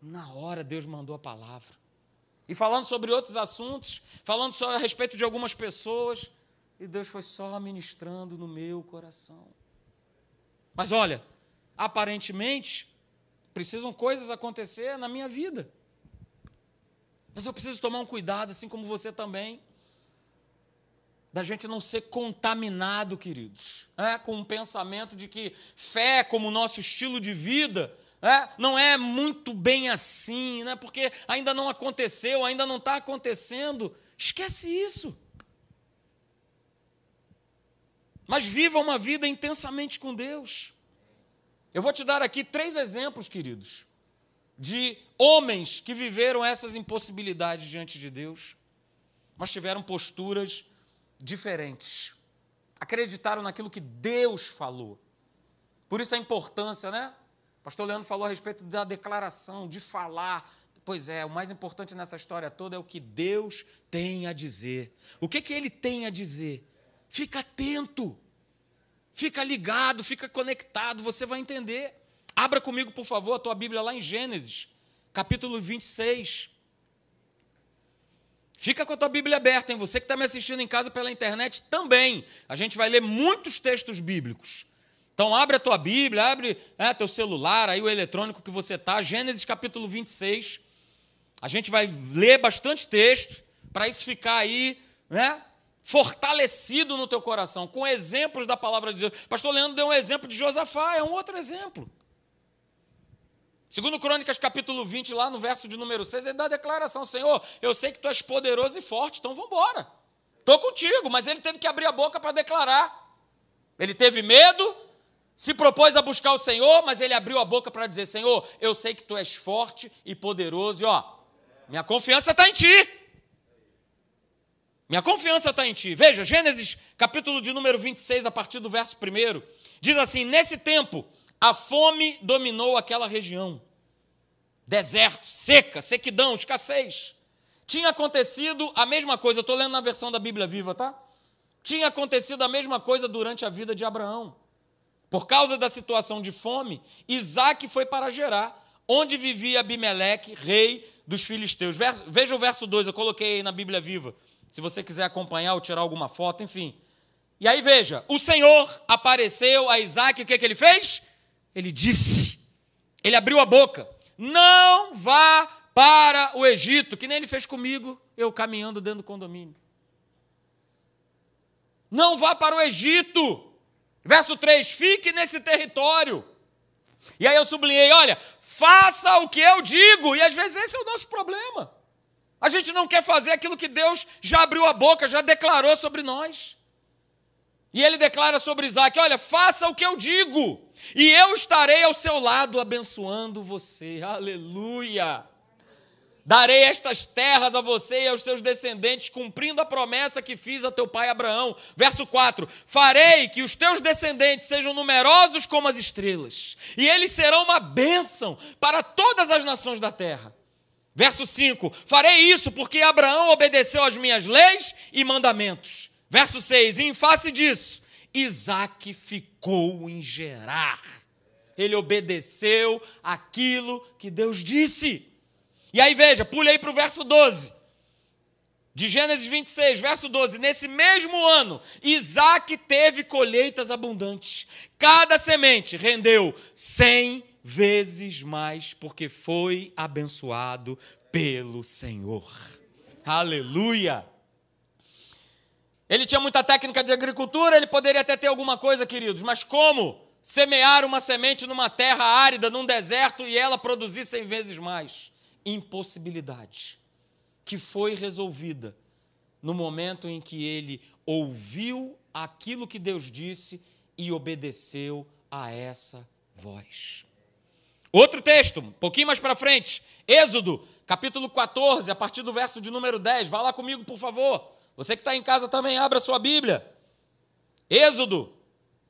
S1: Na hora Deus mandou a palavra. E falando sobre outros assuntos, falando só a respeito de algumas pessoas, e Deus foi só ministrando no meu coração. Mas olha, aparentemente, precisam coisas acontecer na minha vida. Mas eu preciso tomar um cuidado, assim como você também, da gente não ser contaminado, queridos, é, com um pensamento de que fé, como nosso estilo de vida, é, não é muito bem assim, né, porque ainda não aconteceu, ainda não está acontecendo. Esquece isso. Mas viva uma vida intensamente com Deus. Eu vou te dar aqui três exemplos, queridos, de homens que viveram essas impossibilidades diante de Deus, mas tiveram posturas diferentes. Acreditaram naquilo que Deus falou. Por isso a importância, né? O pastor Leandro falou a respeito da declaração, de falar. Pois é, o mais importante nessa história toda é o que Deus tem a dizer. O que, que ele tem a dizer? Fica atento. Fica ligado, fica conectado, você vai entender. Abra comigo, por favor, a tua Bíblia lá em Gênesis, capítulo 26. Fica com a tua Bíblia aberta, hein? Você que está me assistindo em casa pela internet também. A gente vai ler muitos textos bíblicos. Então abre a tua Bíblia, abre é, teu celular, aí o eletrônico que você está, Gênesis capítulo 26. A gente vai ler bastante texto para isso ficar aí, né? fortalecido no teu coração, com exemplos da palavra de Deus. Pastor Leandro deu um exemplo de Josafá, é um outro exemplo. Segundo Crônicas, capítulo 20, lá no verso de número 6, ele dá a declaração, Senhor, eu sei que tu és poderoso e forte, então vamos embora. Estou contigo, mas ele teve que abrir a boca para declarar. Ele teve medo, se propôs a buscar o Senhor, mas ele abriu a boca para dizer, Senhor, eu sei que tu és forte e poderoso, e ó, minha confiança está em ti. Minha confiança está em ti. Veja, Gênesis, capítulo de número 26, a partir do verso 1, diz assim: Nesse tempo, a fome dominou aquela região. Deserto, seca, sequidão, escassez. Tinha acontecido a mesma coisa, eu estou lendo na versão da Bíblia Viva, tá? Tinha acontecido a mesma coisa durante a vida de Abraão. Por causa da situação de fome, Isaac foi para Gerar, onde vivia Abimeleque, rei dos filisteus. Veja o verso 2, eu coloquei aí na Bíblia Viva se você quiser acompanhar ou tirar alguma foto, enfim. E aí veja, o Senhor apareceu a Isaac, o que, que ele fez? Ele disse, ele abriu a boca, não vá para o Egito, que nem ele fez comigo, eu caminhando dentro do condomínio. Não vá para o Egito. Verso 3: fique nesse território. E aí eu sublinhei: olha, faça o que eu digo. E às vezes esse é o nosso problema. A gente não quer fazer aquilo que Deus já abriu a boca, já declarou sobre nós. E ele declara sobre Isaac: Olha, faça o que eu digo, e eu estarei ao seu lado abençoando você. Aleluia! Darei estas terras a você e aos seus descendentes, cumprindo a promessa que fiz a teu pai Abraão. Verso 4: Farei que os teus descendentes sejam numerosos como as estrelas, e eles serão uma bênção para todas as nações da terra. Verso 5: Farei isso porque Abraão obedeceu às minhas leis e mandamentos. Verso 6: E em face disso, Isaac ficou em Gerar. Ele obedeceu aquilo que Deus disse. E aí veja, pule aí para o verso 12. De Gênesis 26, verso 12: Nesse mesmo ano, Isaac teve colheitas abundantes. Cada semente rendeu cem vezes mais, porque foi abençoado pelo Senhor. Aleluia! Ele tinha muita técnica de agricultura, ele poderia até ter alguma coisa, queridos, mas como semear uma semente numa terra árida, num deserto e ela produzir cem vezes mais? Impossibilidade, que foi resolvida no momento em que ele ouviu aquilo que Deus disse e obedeceu a essa voz. Outro texto, um pouquinho mais para frente, Êxodo, capítulo 14, a partir do verso de número 10. Vá lá comigo, por favor. Você que está em casa também, abra sua Bíblia. Êxodo,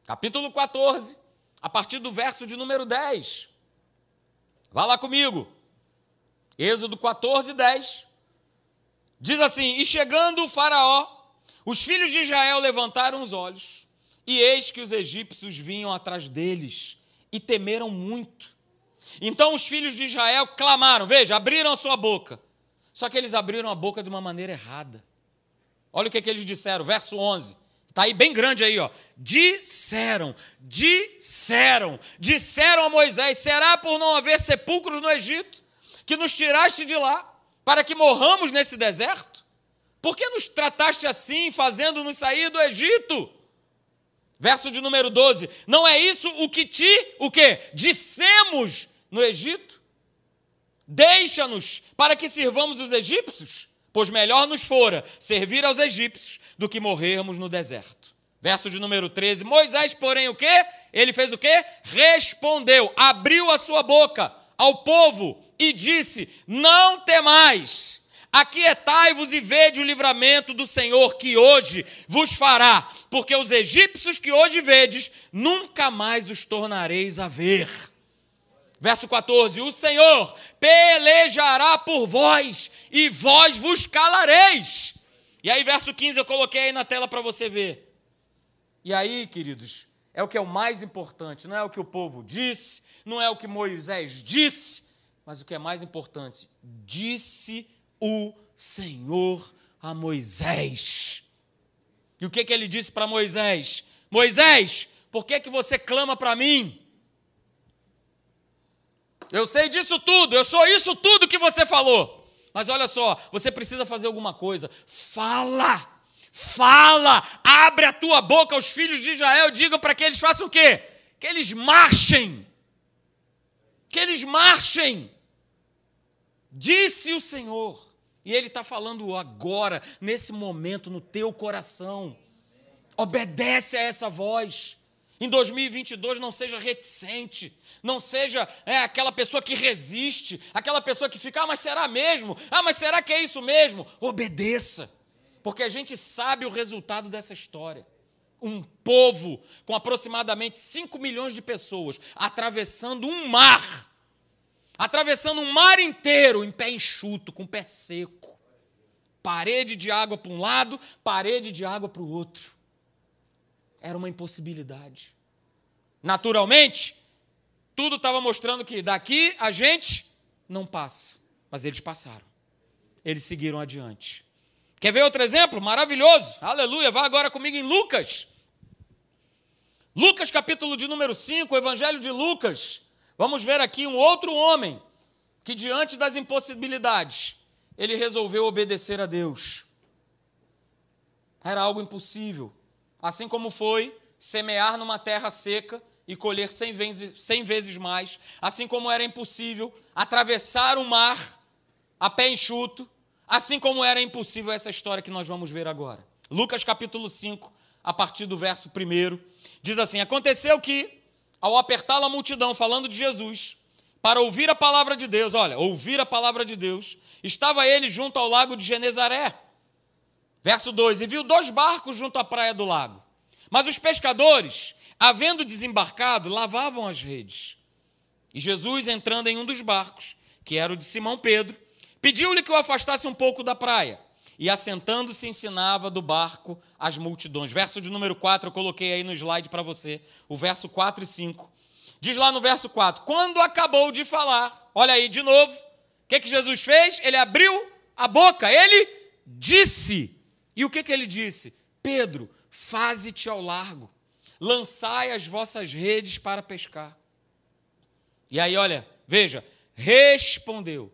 S1: capítulo 14, a partir do verso de número 10. Vá lá comigo. Êxodo 14, 10. Diz assim: E chegando o Faraó, os filhos de Israel levantaram os olhos E eis que os egípcios vinham atrás deles e temeram muito. Então os filhos de Israel clamaram, veja, abriram a sua boca. Só que eles abriram a boca de uma maneira errada. Olha o que, que eles disseram, verso 11. Está aí bem grande aí, ó. Disseram, disseram, disseram a Moisés: será por não haver sepulcros no Egito que nos tiraste de lá, para que morramos nesse deserto? Por que nos trataste assim, fazendo-nos sair do Egito? Verso de número 12. Não é isso o que te, o que? Dissemos no Egito? Deixa-nos para que sirvamos os egípcios, pois melhor nos fora servir aos egípcios do que morrermos no deserto. Verso de número 13. Moisés, porém, o quê? Ele fez o quê? Respondeu, abriu a sua boca ao povo e disse: Não temais, aquietai-vos e vede o livramento do Senhor que hoje vos fará, porque os egípcios que hoje vedes, nunca mais os tornareis a ver. Verso 14: O Senhor pelejará por vós e vós vos calareis. E aí, verso 15, eu coloquei aí na tela para você ver. E aí, queridos, é o que é o mais importante, não é o que o povo disse, não é o que Moisés disse, mas o que é mais importante, disse o Senhor a Moisés. E o que, que ele disse para Moisés? Moisés, por que, que você clama para mim? Eu sei disso tudo, eu sou isso tudo que você falou. Mas olha só, você precisa fazer alguma coisa. Fala! Fala! Abre a tua boca aos filhos de Israel, diga para que eles façam o quê? Que eles marchem. Que eles marchem. Disse o Senhor. E Ele está falando agora, nesse momento, no teu coração. Obedece a essa voz. Em 2022, não seja reticente não seja é, aquela pessoa que resiste, aquela pessoa que fica, ah, mas será mesmo? Ah, mas será que é isso mesmo? Obedeça, porque a gente sabe o resultado dessa história. Um povo com aproximadamente 5 milhões de pessoas atravessando um mar, atravessando um mar inteiro em pé enxuto, com pé seco. Parede de água para um lado, parede de água para o outro. Era uma impossibilidade. Naturalmente, tudo estava mostrando que daqui a gente não passa. Mas eles passaram. Eles seguiram adiante. Quer ver outro exemplo? Maravilhoso. Aleluia. Vá agora comigo em Lucas. Lucas, capítulo de número 5, o Evangelho de Lucas. Vamos ver aqui um outro homem que, diante das impossibilidades, ele resolveu obedecer a Deus. Era algo impossível. Assim como foi semear numa terra seca e colher cem vezes, cem vezes mais, assim como era impossível atravessar o mar a pé enxuto, assim como era impossível essa história que nós vamos ver agora. Lucas capítulo 5, a partir do verso 1, diz assim: Aconteceu que, ao apertá-la a multidão falando de Jesus, para ouvir a palavra de Deus, olha, ouvir a palavra de Deus, estava ele junto ao lago de Genezaré. Verso 2: E viu dois barcos junto à praia do lago. Mas os pescadores, havendo desembarcado, lavavam as redes. E Jesus, entrando em um dos barcos, que era o de Simão Pedro, pediu-lhe que o afastasse um pouco da praia. E assentando-se, ensinava do barco as multidões. Verso de número 4, eu coloquei aí no slide para você, o verso 4 e 5. Diz lá no verso 4: Quando acabou de falar, olha aí de novo, o que, que Jesus fez? Ele abriu a boca, ele disse. E o que, que ele disse? Pedro, faze-te ao largo lançai as vossas redes para pescar. E aí, olha, veja, respondeu.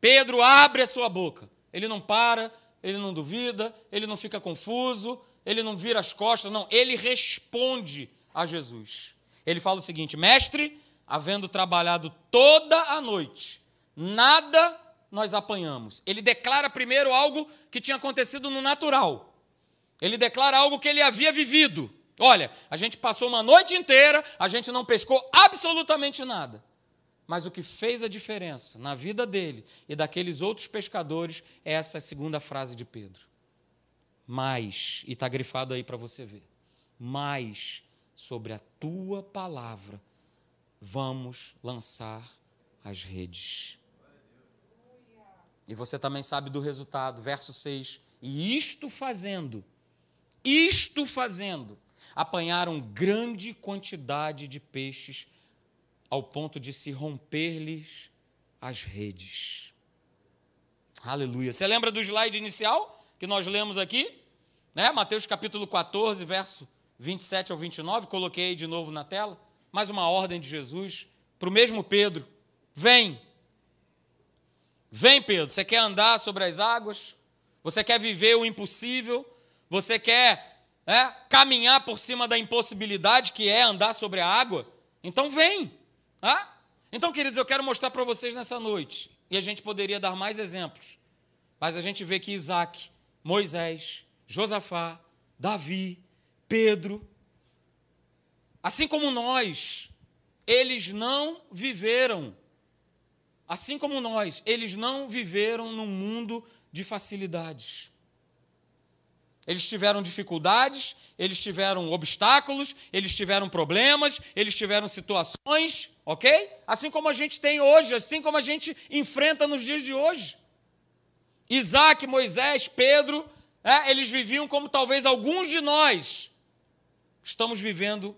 S1: Pedro abre a sua boca. Ele não para, ele não duvida, ele não fica confuso, ele não vira as costas, não, ele responde a Jesus. Ele fala o seguinte: Mestre, havendo trabalhado toda a noite, nada nós apanhamos. Ele declara primeiro algo que tinha acontecido no natural. Ele declara algo que ele havia vivido. Olha, a gente passou uma noite inteira, a gente não pescou absolutamente nada. Mas o que fez a diferença na vida dele e daqueles outros pescadores é essa segunda frase de Pedro. Mais, e está grifado aí para você ver, mais sobre a tua palavra vamos lançar as redes. E você também sabe do resultado, verso 6. E isto fazendo, isto fazendo, apanharam grande quantidade de peixes, ao ponto de se romper-lhes as redes. Aleluia. Você lembra do slide inicial que nós lemos aqui? Né? Mateus capítulo 14, verso 27 ao 29, coloquei de novo na tela. Mais uma ordem de Jesus para o mesmo Pedro: Vem. Vem, Pedro. Você quer andar sobre as águas? Você quer viver o impossível? Você quer é, caminhar por cima da impossibilidade que é andar sobre a água? Então vem. Ah? Então, queridos, eu quero mostrar para vocês nessa noite, e a gente poderia dar mais exemplos, mas a gente vê que Isaac, Moisés, Josafá, Davi, Pedro, assim como nós, eles não viveram, assim como nós, eles não viveram num mundo de facilidades. Eles tiveram dificuldades, eles tiveram obstáculos, eles tiveram problemas, eles tiveram situações, ok? Assim como a gente tem hoje, assim como a gente enfrenta nos dias de hoje. Isaac, Moisés, Pedro, é, eles viviam como talvez alguns de nós estamos vivendo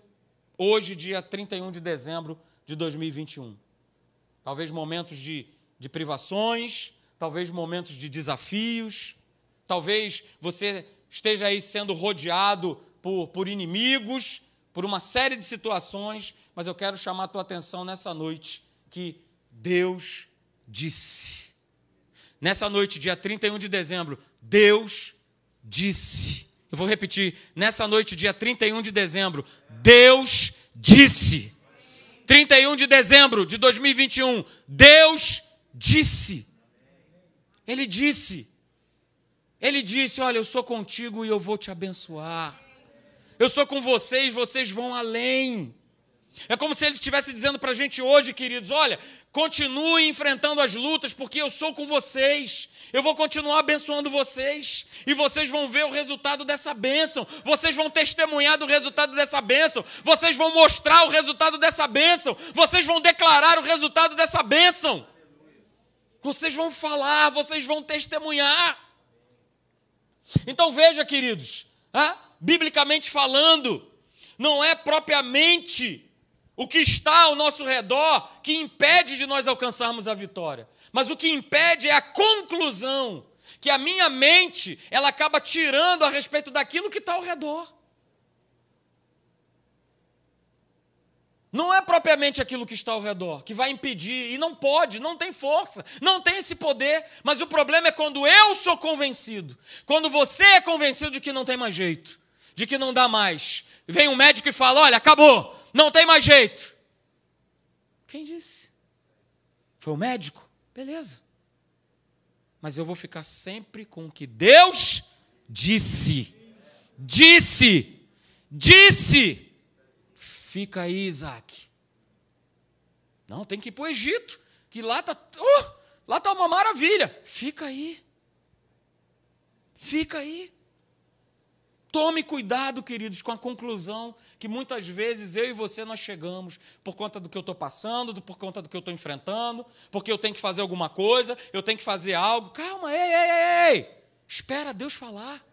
S1: hoje, dia 31 de dezembro de 2021. Talvez momentos de, de privações, talvez momentos de desafios, talvez você esteja aí sendo rodeado por, por inimigos, por uma série de situações, mas eu quero chamar a tua atenção nessa noite que Deus disse. Nessa noite, dia 31 de dezembro, Deus disse. Eu vou repetir. Nessa noite, dia 31 de dezembro, Deus disse. 31 de dezembro de 2021, Deus disse. Ele disse. Ele disse: Olha, eu sou contigo e eu vou te abençoar. Eu sou com vocês, vocês vão além. É como se ele estivesse dizendo para a gente hoje, queridos: olha, continue enfrentando as lutas, porque eu sou com vocês. Eu vou continuar abençoando vocês. E vocês vão ver o resultado dessa bênção. Vocês vão testemunhar do resultado dessa bênção. Vocês vão mostrar o resultado dessa bênção. Vocês vão declarar o resultado dessa bênção. Vocês vão falar, vocês vão testemunhar. Então veja, queridos, ah, biblicamente falando, não é propriamente o que está ao nosso redor que impede de nós alcançarmos a vitória, mas o que impede é a conclusão que a minha mente ela acaba tirando a respeito daquilo que está ao redor. Não é propriamente aquilo que está ao redor que vai impedir, e não pode, não tem força, não tem esse poder, mas o problema é quando eu sou convencido, quando você é convencido de que não tem mais jeito, de que não dá mais. Vem um médico e fala: olha, acabou, não tem mais jeito. Quem disse? Foi o médico? Beleza. Mas eu vou ficar sempre com o que Deus disse. Disse. Disse. Fica aí, Isaac. Não, tem que ir para o Egito, que lá está uh, lá tá uma maravilha. Fica aí. Fica aí. Tome cuidado, queridos, com a conclusão que muitas vezes eu e você nós chegamos por conta do que eu estou passando, por conta do que eu estou enfrentando, porque eu tenho que fazer alguma coisa, eu tenho que fazer algo. Calma, ei, ei, ei, ei. Espera Deus falar.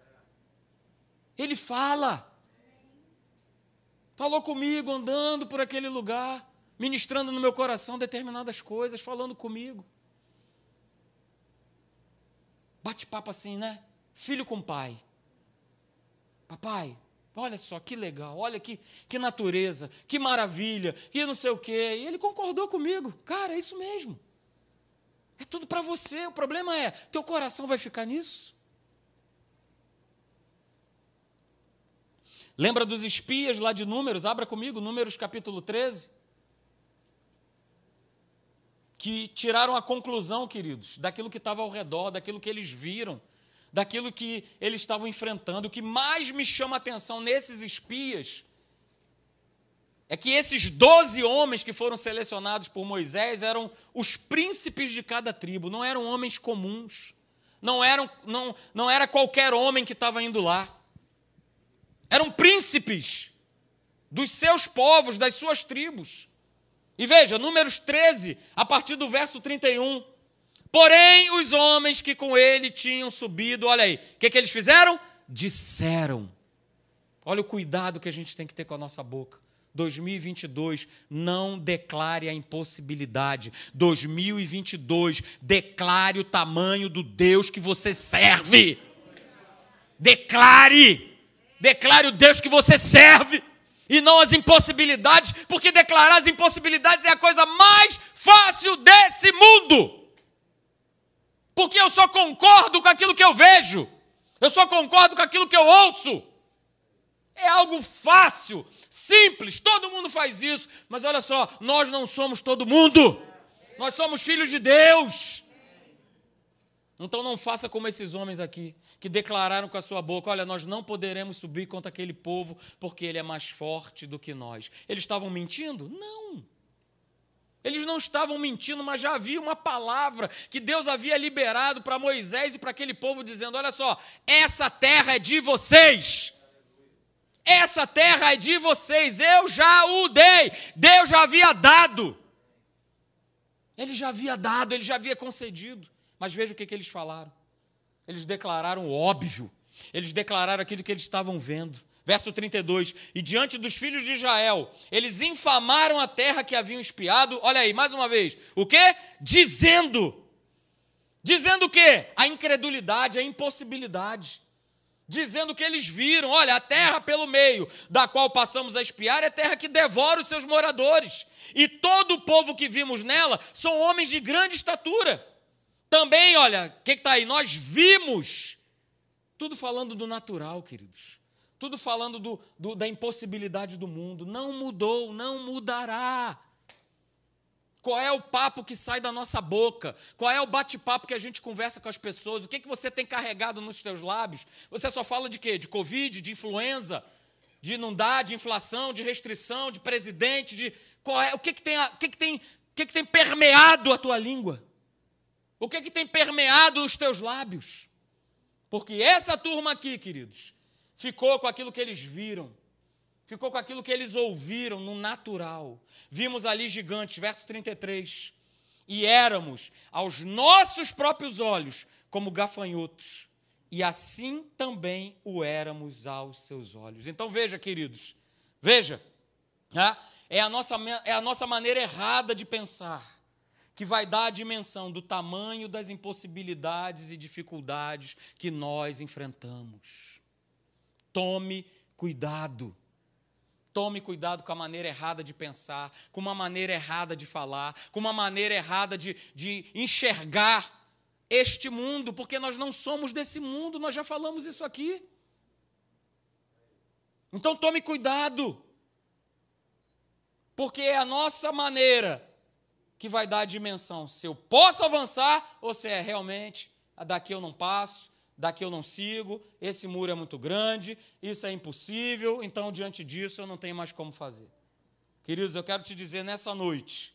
S1: Ele fala falou comigo andando por aquele lugar, ministrando no meu coração determinadas coisas, falando comigo. Bate-papo assim, né? Filho com pai. Papai, olha só que legal, olha que, que natureza, que maravilha, que não sei o quê. E ele concordou comigo. Cara, é isso mesmo. É tudo para você. O problema é, teu coração vai ficar nisso? Lembra dos espias lá de Números? Abra comigo, Números capítulo 13. Que tiraram a conclusão, queridos, daquilo que estava ao redor, daquilo que eles viram, daquilo que eles estavam enfrentando. O que mais me chama a atenção nesses espias é que esses doze homens que foram selecionados por Moisés eram os príncipes de cada tribo, não eram homens comuns, não, eram, não, não era qualquer homem que estava indo lá. Eram príncipes dos seus povos, das suas tribos. E veja, Números 13, a partir do verso 31. Porém, os homens que com ele tinham subido, olha aí, o que, que eles fizeram? Disseram. Olha o cuidado que a gente tem que ter com a nossa boca. 2022, não declare a impossibilidade. 2022, declare o tamanho do Deus que você serve. Declare! Declare o Deus que você serve e não as impossibilidades, porque declarar as impossibilidades é a coisa mais fácil desse mundo. Porque eu só concordo com aquilo que eu vejo, eu só concordo com aquilo que eu ouço. É algo fácil, simples, todo mundo faz isso, mas olha só, nós não somos todo mundo, nós somos filhos de Deus. Então não faça como esses homens aqui, que declararam com a sua boca: olha, nós não poderemos subir contra aquele povo porque ele é mais forte do que nós. Eles estavam mentindo? Não. Eles não estavam mentindo, mas já havia uma palavra que Deus havia liberado para Moisés e para aquele povo, dizendo: olha só, essa terra é de vocês. Essa terra é de vocês, eu já o dei, Deus já havia dado. Ele já havia dado, ele já havia concedido. Mas veja o que, que eles falaram. Eles declararam o óbvio. Eles declararam aquilo que eles estavam vendo. Verso 32: E diante dos filhos de Israel, eles infamaram a terra que haviam espiado. Olha aí, mais uma vez. O que? Dizendo. Dizendo o quê? A incredulidade, a impossibilidade. Dizendo que eles viram: olha, a terra pelo meio da qual passamos a espiar é terra que devora os seus moradores. E todo o povo que vimos nela são homens de grande estatura. Também, olha, o que está aí? Nós vimos, tudo falando do natural, queridos, tudo falando do, do, da impossibilidade do mundo. Não mudou, não mudará. Qual é o papo que sai da nossa boca? Qual é o bate-papo que a gente conversa com as pessoas? O que, que você tem carregado nos teus lábios? Você só fala de quê? De Covid, de influenza, de inundar, de inflação, de restrição, de presidente, de. Qual é, o que, que, tem, o que, que, tem, o que, que tem permeado a tua língua? O que é que tem permeado os teus lábios? Porque essa turma aqui, queridos, ficou com aquilo que eles viram, ficou com aquilo que eles ouviram no natural. Vimos ali gigantes, verso 33. E éramos aos nossos próprios olhos como gafanhotos, e assim também o éramos aos seus olhos. Então veja, queridos, veja, né? é a nossa, é a nossa maneira errada de pensar que vai dar a dimensão do tamanho das impossibilidades e dificuldades que nós enfrentamos. Tome cuidado. Tome cuidado com a maneira errada de pensar, com uma maneira errada de falar, com uma maneira errada de, de enxergar este mundo, porque nós não somos desse mundo, nós já falamos isso aqui. Então tome cuidado, porque é a nossa maneira que vai dar a dimensão se eu posso avançar ou se é realmente daqui eu não passo, daqui eu não sigo, esse muro é muito grande, isso é impossível, então diante disso eu não tenho mais como fazer. Queridos, eu quero te dizer nessa noite,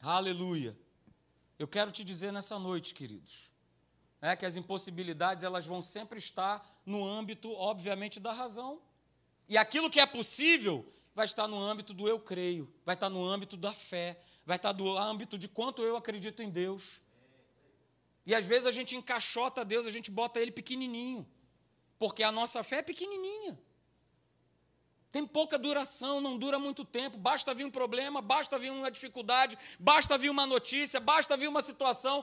S1: aleluia, eu quero te dizer nessa noite, queridos, é que as impossibilidades elas vão sempre estar no âmbito, obviamente, da razão. E aquilo que é possível, vai estar no âmbito do eu creio, vai estar no âmbito da fé, vai estar no âmbito de quanto eu acredito em Deus. E às vezes a gente encaixota Deus, a gente bota ele pequenininho, porque a nossa fé é pequenininha. Tem pouca duração, não dura muito tempo. Basta vir um problema, basta vir uma dificuldade, basta vir uma notícia, basta vir uma situação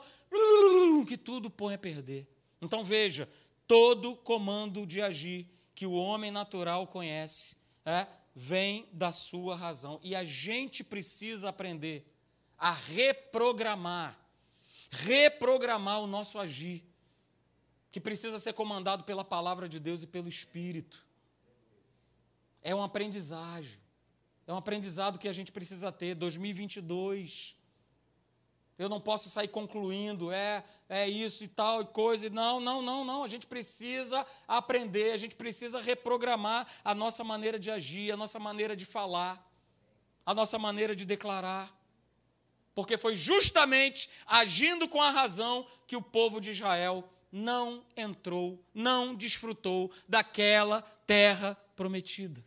S1: que tudo põe a perder. Então veja, todo comando de agir que o homem natural conhece é, vem da sua razão. E a gente precisa aprender a reprogramar, reprogramar o nosso agir, que precisa ser comandado pela palavra de Deus e pelo Espírito. É um aprendizagem, é um aprendizado que a gente precisa ter. 2022. Eu não posso sair concluindo, é, é isso e tal e coisa. Não, não, não, não. A gente precisa aprender, a gente precisa reprogramar a nossa maneira de agir, a nossa maneira de falar, a nossa maneira de declarar. Porque foi justamente agindo com a razão que o povo de Israel não entrou, não desfrutou daquela terra prometida,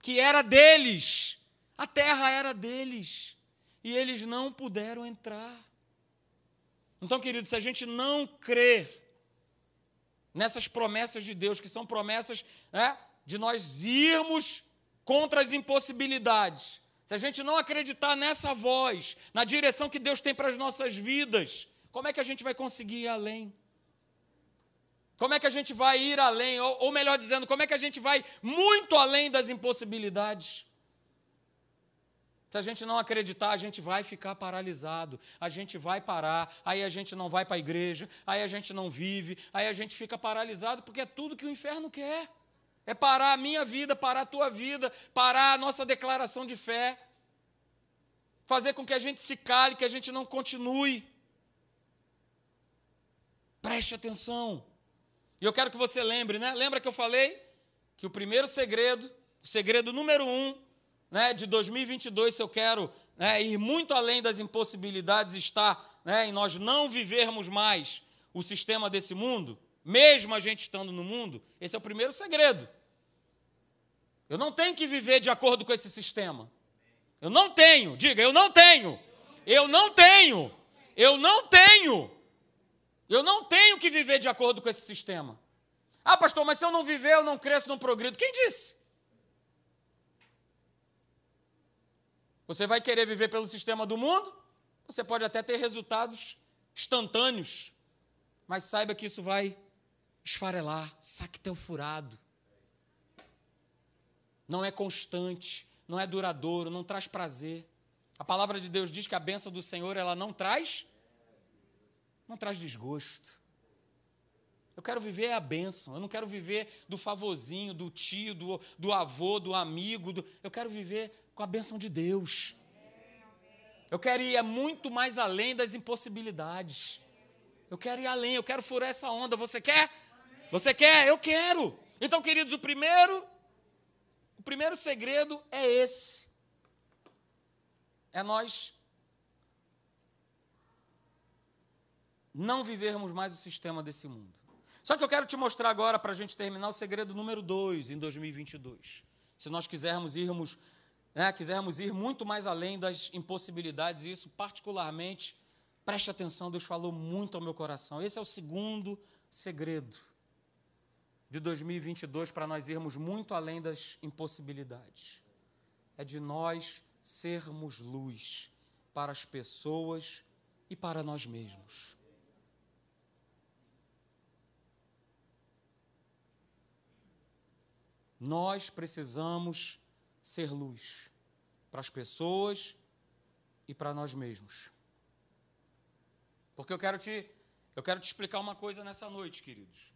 S1: que era deles. A terra era deles e eles não puderam entrar. Então, querido, se a gente não crer nessas promessas de Deus, que são promessas né, de nós irmos contra as impossibilidades. Se a gente não acreditar nessa voz, na direção que Deus tem para as nossas vidas, como é que a gente vai conseguir ir além? Como é que a gente vai ir além? Ou, ou melhor dizendo, como é que a gente vai muito além das impossibilidades? Se a gente não acreditar, a gente vai ficar paralisado, a gente vai parar, aí a gente não vai para a igreja, aí a gente não vive, aí a gente fica paralisado, porque é tudo que o inferno quer. É parar a minha vida, parar a tua vida, parar a nossa declaração de fé, fazer com que a gente se cale, que a gente não continue. Preste atenção. E eu quero que você lembre, né? Lembra que eu falei que o primeiro segredo, o segredo número um, né, de 2022, se eu quero né, ir muito além das impossibilidades, está né, em nós não vivermos mais o sistema desse mundo, mesmo a gente estando no mundo, esse é o primeiro segredo. Eu não tenho que viver de acordo com esse sistema. Eu não tenho, diga, eu não tenho. Eu não tenho. Eu não tenho. Eu não tenho que viver de acordo com esse sistema. Ah, pastor, mas se eu não viver, eu não cresço, não progredo. Quem disse? Você vai querer viver pelo sistema do mundo? Você pode até ter resultados instantâneos, mas saiba que isso vai esfarelar, saque furado. Não é constante, não é duradouro, não traz prazer. A palavra de Deus diz que a benção do Senhor ela não traz não traz desgosto. Eu quero viver a bênção, eu não quero viver do favorzinho, do tio, do, do avô, do amigo. Do, eu quero viver com a bênção de Deus. Eu quero ir muito mais além das impossibilidades. Eu quero ir além, eu quero furar essa onda. Você quer? Você quer? Eu quero. Então, queridos, o primeiro, primeiro segredo é esse. É nós não vivermos mais o sistema desse mundo. Só que eu quero te mostrar agora, para a gente terminar, o segredo número dois em 2022. Se nós quisermos irmos, né, quisermos ir muito mais além das impossibilidades, e isso particularmente, preste atenção, Deus falou muito ao meu coração. Esse é o segundo segredo de 2022 para nós irmos muito além das impossibilidades. É de nós sermos luz para as pessoas e para nós mesmos. Nós precisamos ser luz para as pessoas e para nós mesmos. Porque eu quero te eu quero te explicar uma coisa nessa noite, queridos.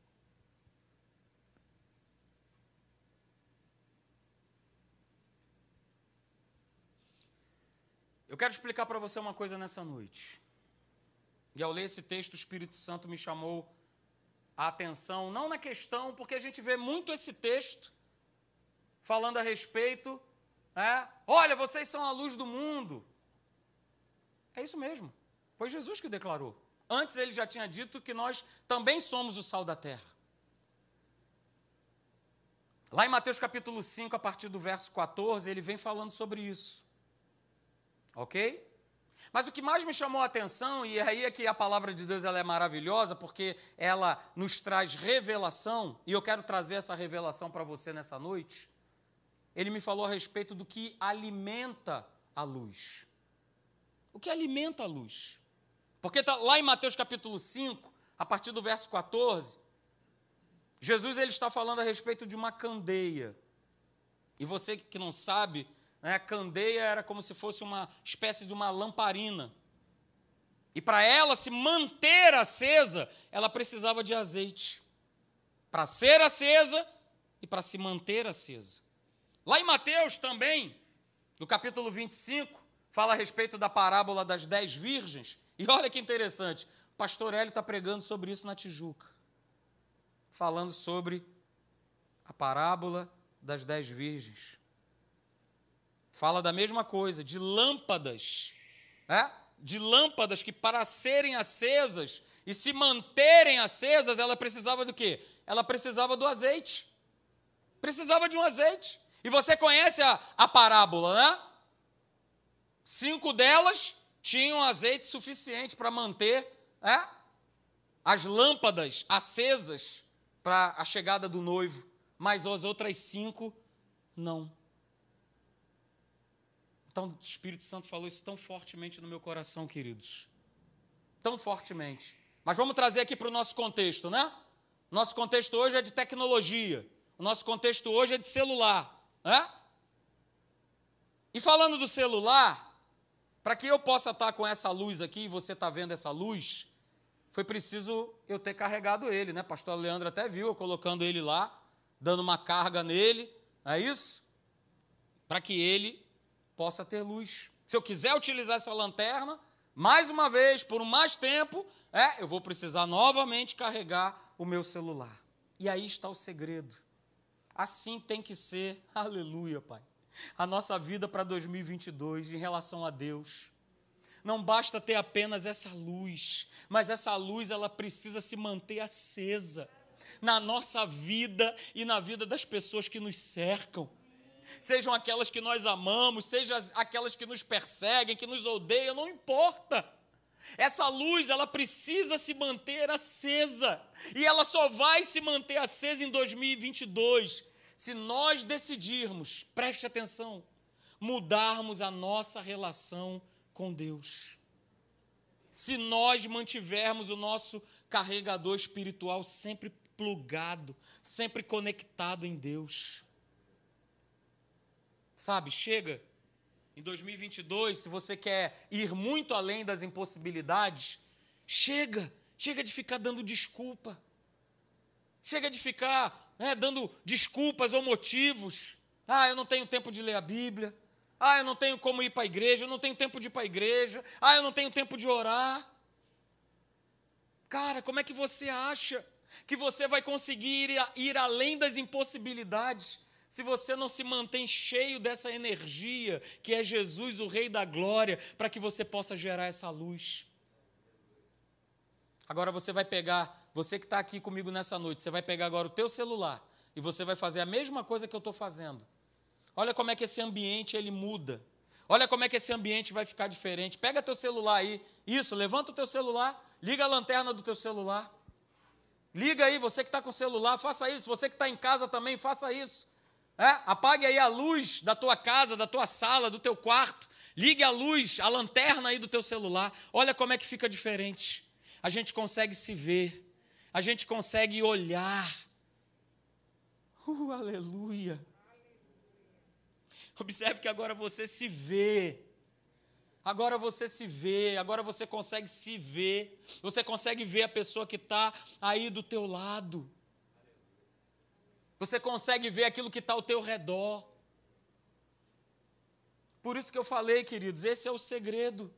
S1: Eu quero explicar para você uma coisa nessa noite. E ao ler esse texto, o Espírito Santo me chamou a atenção, não na questão, porque a gente vê muito esse texto falando a respeito, né? olha, vocês são a luz do mundo. É isso mesmo. Foi Jesus que declarou. Antes ele já tinha dito que nós também somos o sal da terra. Lá em Mateus capítulo 5, a partir do verso 14, ele vem falando sobre isso. Ok? Mas o que mais me chamou a atenção, e aí é que a palavra de Deus ela é maravilhosa, porque ela nos traz revelação, e eu quero trazer essa revelação para você nessa noite, ele me falou a respeito do que alimenta a luz. O que alimenta a luz? Porque tá lá em Mateus capítulo 5, a partir do verso 14, Jesus ele está falando a respeito de uma candeia. E você que não sabe, a candeia era como se fosse uma espécie de uma lamparina. E para ela se manter acesa, ela precisava de azeite. Para ser acesa e para se manter acesa. Lá em Mateus também, no capítulo 25, fala a respeito da parábola das dez virgens. E olha que interessante, o pastor Hélio está pregando sobre isso na Tijuca. Falando sobre a parábola das dez virgens. Fala da mesma coisa, de lâmpadas, né? de lâmpadas que para serem acesas e se manterem acesas, ela precisava do quê? Ela precisava do azeite. Precisava de um azeite. E você conhece a, a parábola, né? Cinco delas tinham azeite suficiente para manter né, as lâmpadas acesas para a chegada do noivo, mas as outras cinco, não. Então, o Espírito Santo falou isso tão fortemente no meu coração, queridos. Tão fortemente. Mas vamos trazer aqui para o nosso contexto, né? Nosso contexto hoje é de tecnologia. O nosso contexto hoje é de celular. Né? E falando do celular, para que eu possa estar com essa luz aqui, e você está vendo essa luz, foi preciso eu ter carregado ele, né? Pastor Leandro até viu eu colocando ele lá, dando uma carga nele, é isso? Para que ele possa ter luz. Se eu quiser utilizar essa lanterna, mais uma vez, por mais tempo, é, eu vou precisar novamente carregar o meu celular. E aí está o segredo. Assim tem que ser, aleluia, Pai, a nossa vida para 2022 em relação a Deus. Não basta ter apenas essa luz, mas essa luz ela precisa se manter acesa na nossa vida e na vida das pessoas que nos cercam. Sejam aquelas que nós amamos, sejam aquelas que nos perseguem, que nos odeiam, não importa. Essa luz, ela precisa se manter acesa. E ela só vai se manter acesa em 2022 se nós decidirmos, preste atenção, mudarmos a nossa relação com Deus. Se nós mantivermos o nosso carregador espiritual sempre plugado, sempre conectado em Deus. Sabe, chega em 2022, se você quer ir muito além das impossibilidades, chega, chega de ficar dando desculpa. Chega de ficar né, dando desculpas ou motivos. Ah, eu não tenho tempo de ler a Bíblia. Ah, eu não tenho como ir para a igreja. Eu não tenho tempo de ir para a igreja. Ah, eu não tenho tempo de orar. Cara, como é que você acha que você vai conseguir ir, ir além das impossibilidades se você não se mantém cheio dessa energia que é Jesus, o Rei da Glória, para que você possa gerar essa luz. Agora você vai pegar, você que está aqui comigo nessa noite, você vai pegar agora o teu celular e você vai fazer a mesma coisa que eu estou fazendo. Olha como é que esse ambiente ele muda. Olha como é que esse ambiente vai ficar diferente. Pega teu celular aí. Isso, levanta o teu celular, liga a lanterna do teu celular. Liga aí, você que está com o celular, faça isso. Você que está em casa também, faça isso. É? Apague aí a luz da tua casa, da tua sala, do teu quarto. Ligue a luz, a lanterna aí do teu celular. Olha como é que fica diferente. A gente consegue se ver. A gente consegue olhar. Uh, aleluia. Observe que agora você se vê. Agora você se vê, agora você consegue se ver. Você consegue ver a pessoa que está aí do teu lado. Você consegue ver aquilo que está ao teu redor. Por isso que eu falei, queridos, esse é o segredo.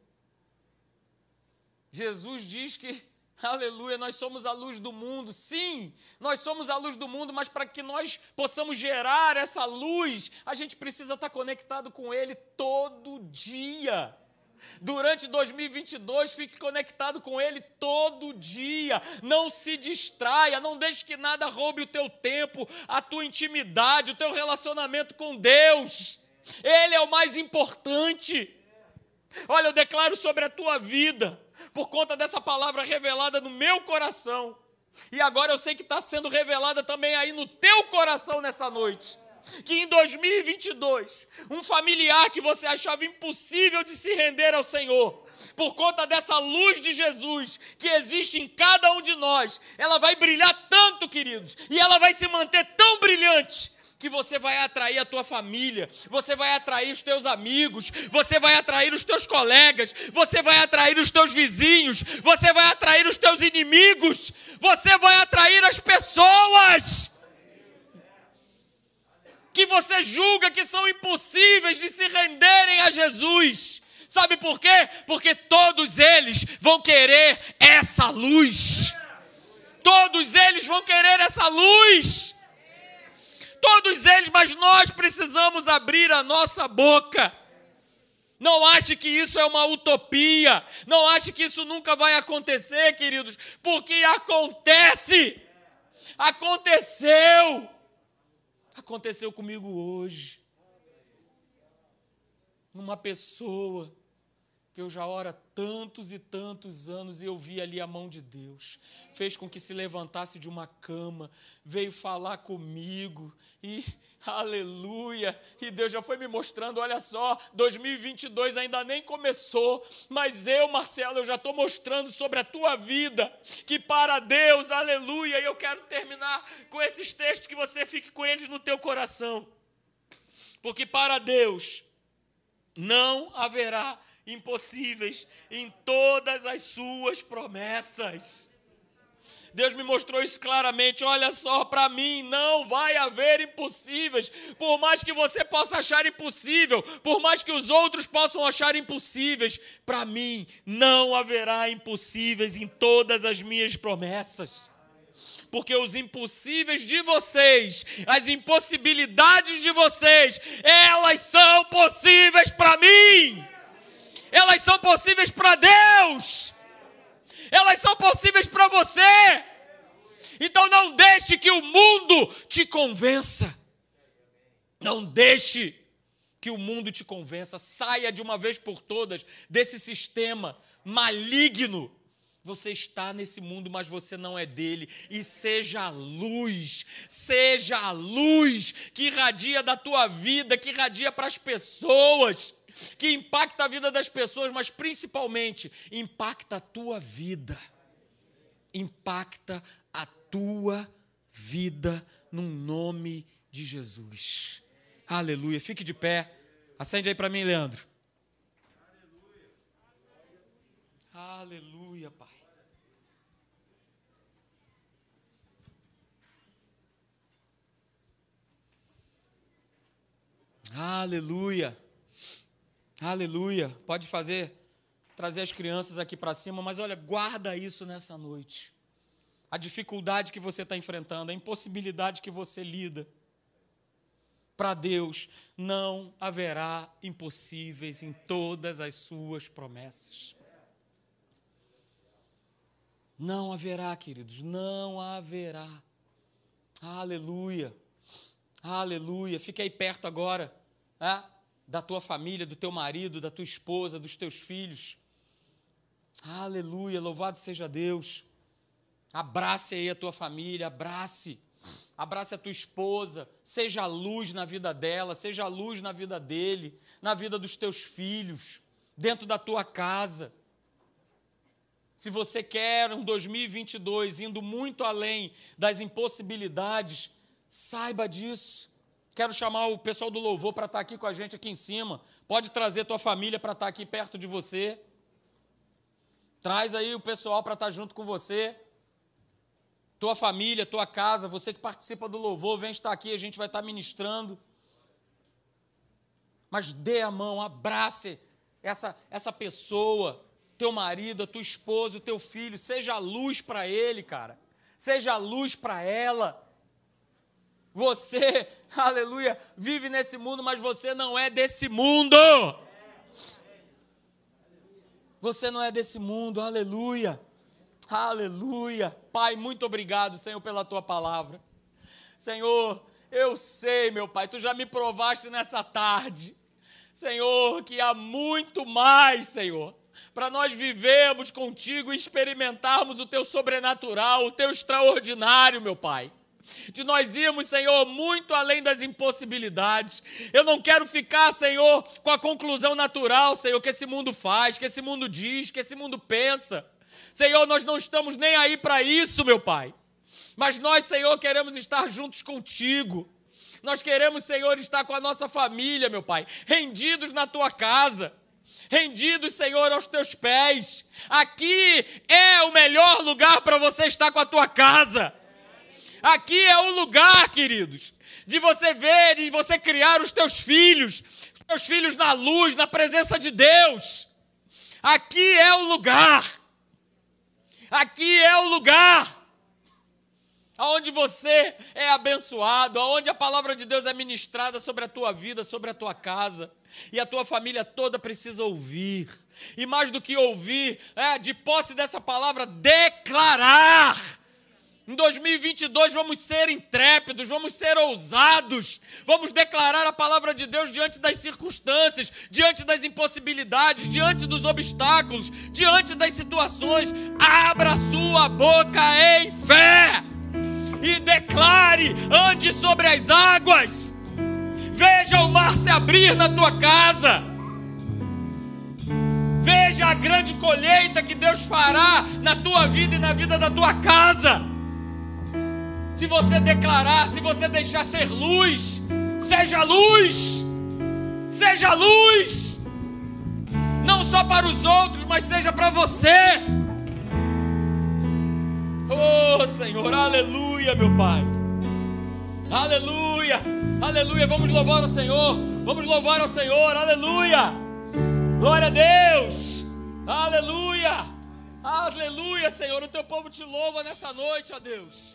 S1: Jesus diz que, aleluia, nós somos a luz do mundo. Sim, nós somos a luz do mundo, mas para que nós possamos gerar essa luz, a gente precisa estar conectado com Ele todo dia. Durante 2022, fique conectado com Ele todo dia. Não se distraia, não deixe que nada roube o teu tempo, a tua intimidade, o teu relacionamento com Deus. Ele é o mais importante. Olha, eu declaro sobre a tua vida, por conta dessa palavra revelada no meu coração. E agora eu sei que está sendo revelada também aí no teu coração nessa noite que em 2022, um familiar que você achava impossível de se render ao Senhor, por conta dessa luz de Jesus que existe em cada um de nós, ela vai brilhar tanto, queridos, e ela vai se manter tão brilhante que você vai atrair a tua família, você vai atrair os teus amigos, você vai atrair os teus colegas, você vai atrair os teus vizinhos, você vai atrair os teus inimigos, você vai atrair as pessoas que você julga que são impossíveis de se renderem a Jesus. Sabe por quê? Porque todos eles vão querer essa luz. Todos eles vão querer essa luz. Todos eles, mas nós precisamos abrir a nossa boca. Não ache que isso é uma utopia. Não ache que isso nunca vai acontecer, queridos, porque acontece. Aconteceu. Aconteceu comigo hoje. Uma pessoa que eu já há tantos e tantos anos e eu vi ali a mão de Deus. Fez com que se levantasse de uma cama, veio falar comigo e aleluia. E Deus já foi me mostrando, olha só, 2022 ainda nem começou, mas eu, Marcelo, eu já estou mostrando sobre a tua vida que para Deus, aleluia. E eu quero terminar com esses textos que você fique com eles no teu coração. Porque para Deus não haverá impossíveis em todas as suas promessas. Deus me mostrou isso claramente. Olha só, para mim não vai haver impossíveis. Por mais que você possa achar impossível, por mais que os outros possam achar impossíveis, para mim não haverá impossíveis em todas as minhas promessas. Porque os impossíveis de vocês, as impossibilidades de vocês, elas são possíveis para mim elas são possíveis para Deus, elas são possíveis para você. Então não deixe que o mundo te convença. Não deixe que o mundo te convença. Saia de uma vez por todas desse sistema maligno. Você está nesse mundo, mas você não é dele. E seja a luz, seja a luz que irradia da tua vida, que irradia para as pessoas que impacta a vida das pessoas, mas principalmente impacta a tua vida. Impacta a tua vida no nome de Jesus. Aleluia. Fique de pé. Acende aí para mim, Leandro. Aleluia. Pai. Aleluia. Aleluia. Pode fazer, trazer as crianças aqui para cima, mas olha, guarda isso nessa noite. A dificuldade que você está enfrentando, a impossibilidade que você lida. Para Deus não haverá impossíveis em todas as suas promessas. Não haverá, queridos, não haverá. Aleluia. Aleluia. Fique aí perto agora. É? Da tua família, do teu marido, da tua esposa, dos teus filhos. Aleluia, louvado seja Deus. Abrace aí a tua família, abrace. Abrace a tua esposa, seja luz na vida dela, seja luz na vida dele, na vida dos teus filhos, dentro da tua casa. Se você quer um 2022 indo muito além das impossibilidades, saiba disso. Quero chamar o pessoal do louvor para estar tá aqui com a gente aqui em cima. Pode trazer tua família para estar tá aqui perto de você. Traz aí o pessoal para estar tá junto com você. Tua família, tua casa, você que participa do louvor, vem estar aqui, a gente vai estar ministrando. Mas dê a mão, abrace essa, essa pessoa, teu marido, a tua esposa, o teu filho, seja luz para ele, cara. Seja luz para ela. Você, aleluia, vive nesse mundo, mas você não é desse mundo. Você não é desse mundo, aleluia. Aleluia. Pai, muito obrigado, Senhor, pela tua palavra. Senhor, eu sei, meu Pai, tu já me provaste nessa tarde. Senhor, que há muito mais, Senhor, para nós vivermos contigo e experimentarmos o teu sobrenatural, o teu extraordinário, meu Pai de nós irmos, Senhor, muito além das impossibilidades. Eu não quero ficar, Senhor, com a conclusão natural, Senhor, que esse mundo faz, que esse mundo diz, que esse mundo pensa. Senhor, nós não estamos nem aí para isso, meu Pai. Mas nós, Senhor, queremos estar juntos contigo. Nós queremos, Senhor, estar com a nossa família, meu Pai, rendidos na tua casa rendidos, Senhor, aos teus pés. Aqui é o melhor lugar para você estar com a tua casa. Aqui é o lugar, queridos, de você ver e você criar os teus filhos, os teus filhos na luz, na presença de Deus. Aqui é o lugar. Aqui é o lugar aonde você é abençoado, aonde a palavra de Deus é ministrada sobre a tua vida, sobre a tua casa, e a tua família toda precisa ouvir. E mais do que ouvir, é, de posse dessa palavra, declarar Em 2022 vamos ser intrépidos, vamos ser ousados, vamos declarar a palavra de Deus diante das circunstâncias, diante das impossibilidades, diante dos obstáculos, diante das situações. Abra sua boca em fé e declare: ande sobre as águas, veja o mar se abrir na tua casa. Veja a grande colheita que Deus fará na tua vida e na vida da tua casa se você declarar, se você deixar ser luz, seja luz, seja luz, não só para os outros, mas seja para você. Oh Senhor, aleluia, meu Pai, aleluia, aleluia. Vamos louvar ao Senhor, vamos louvar ao Senhor, aleluia, glória a Deus, aleluia, aleluia, Senhor. O teu povo te louva nessa noite, ó Deus.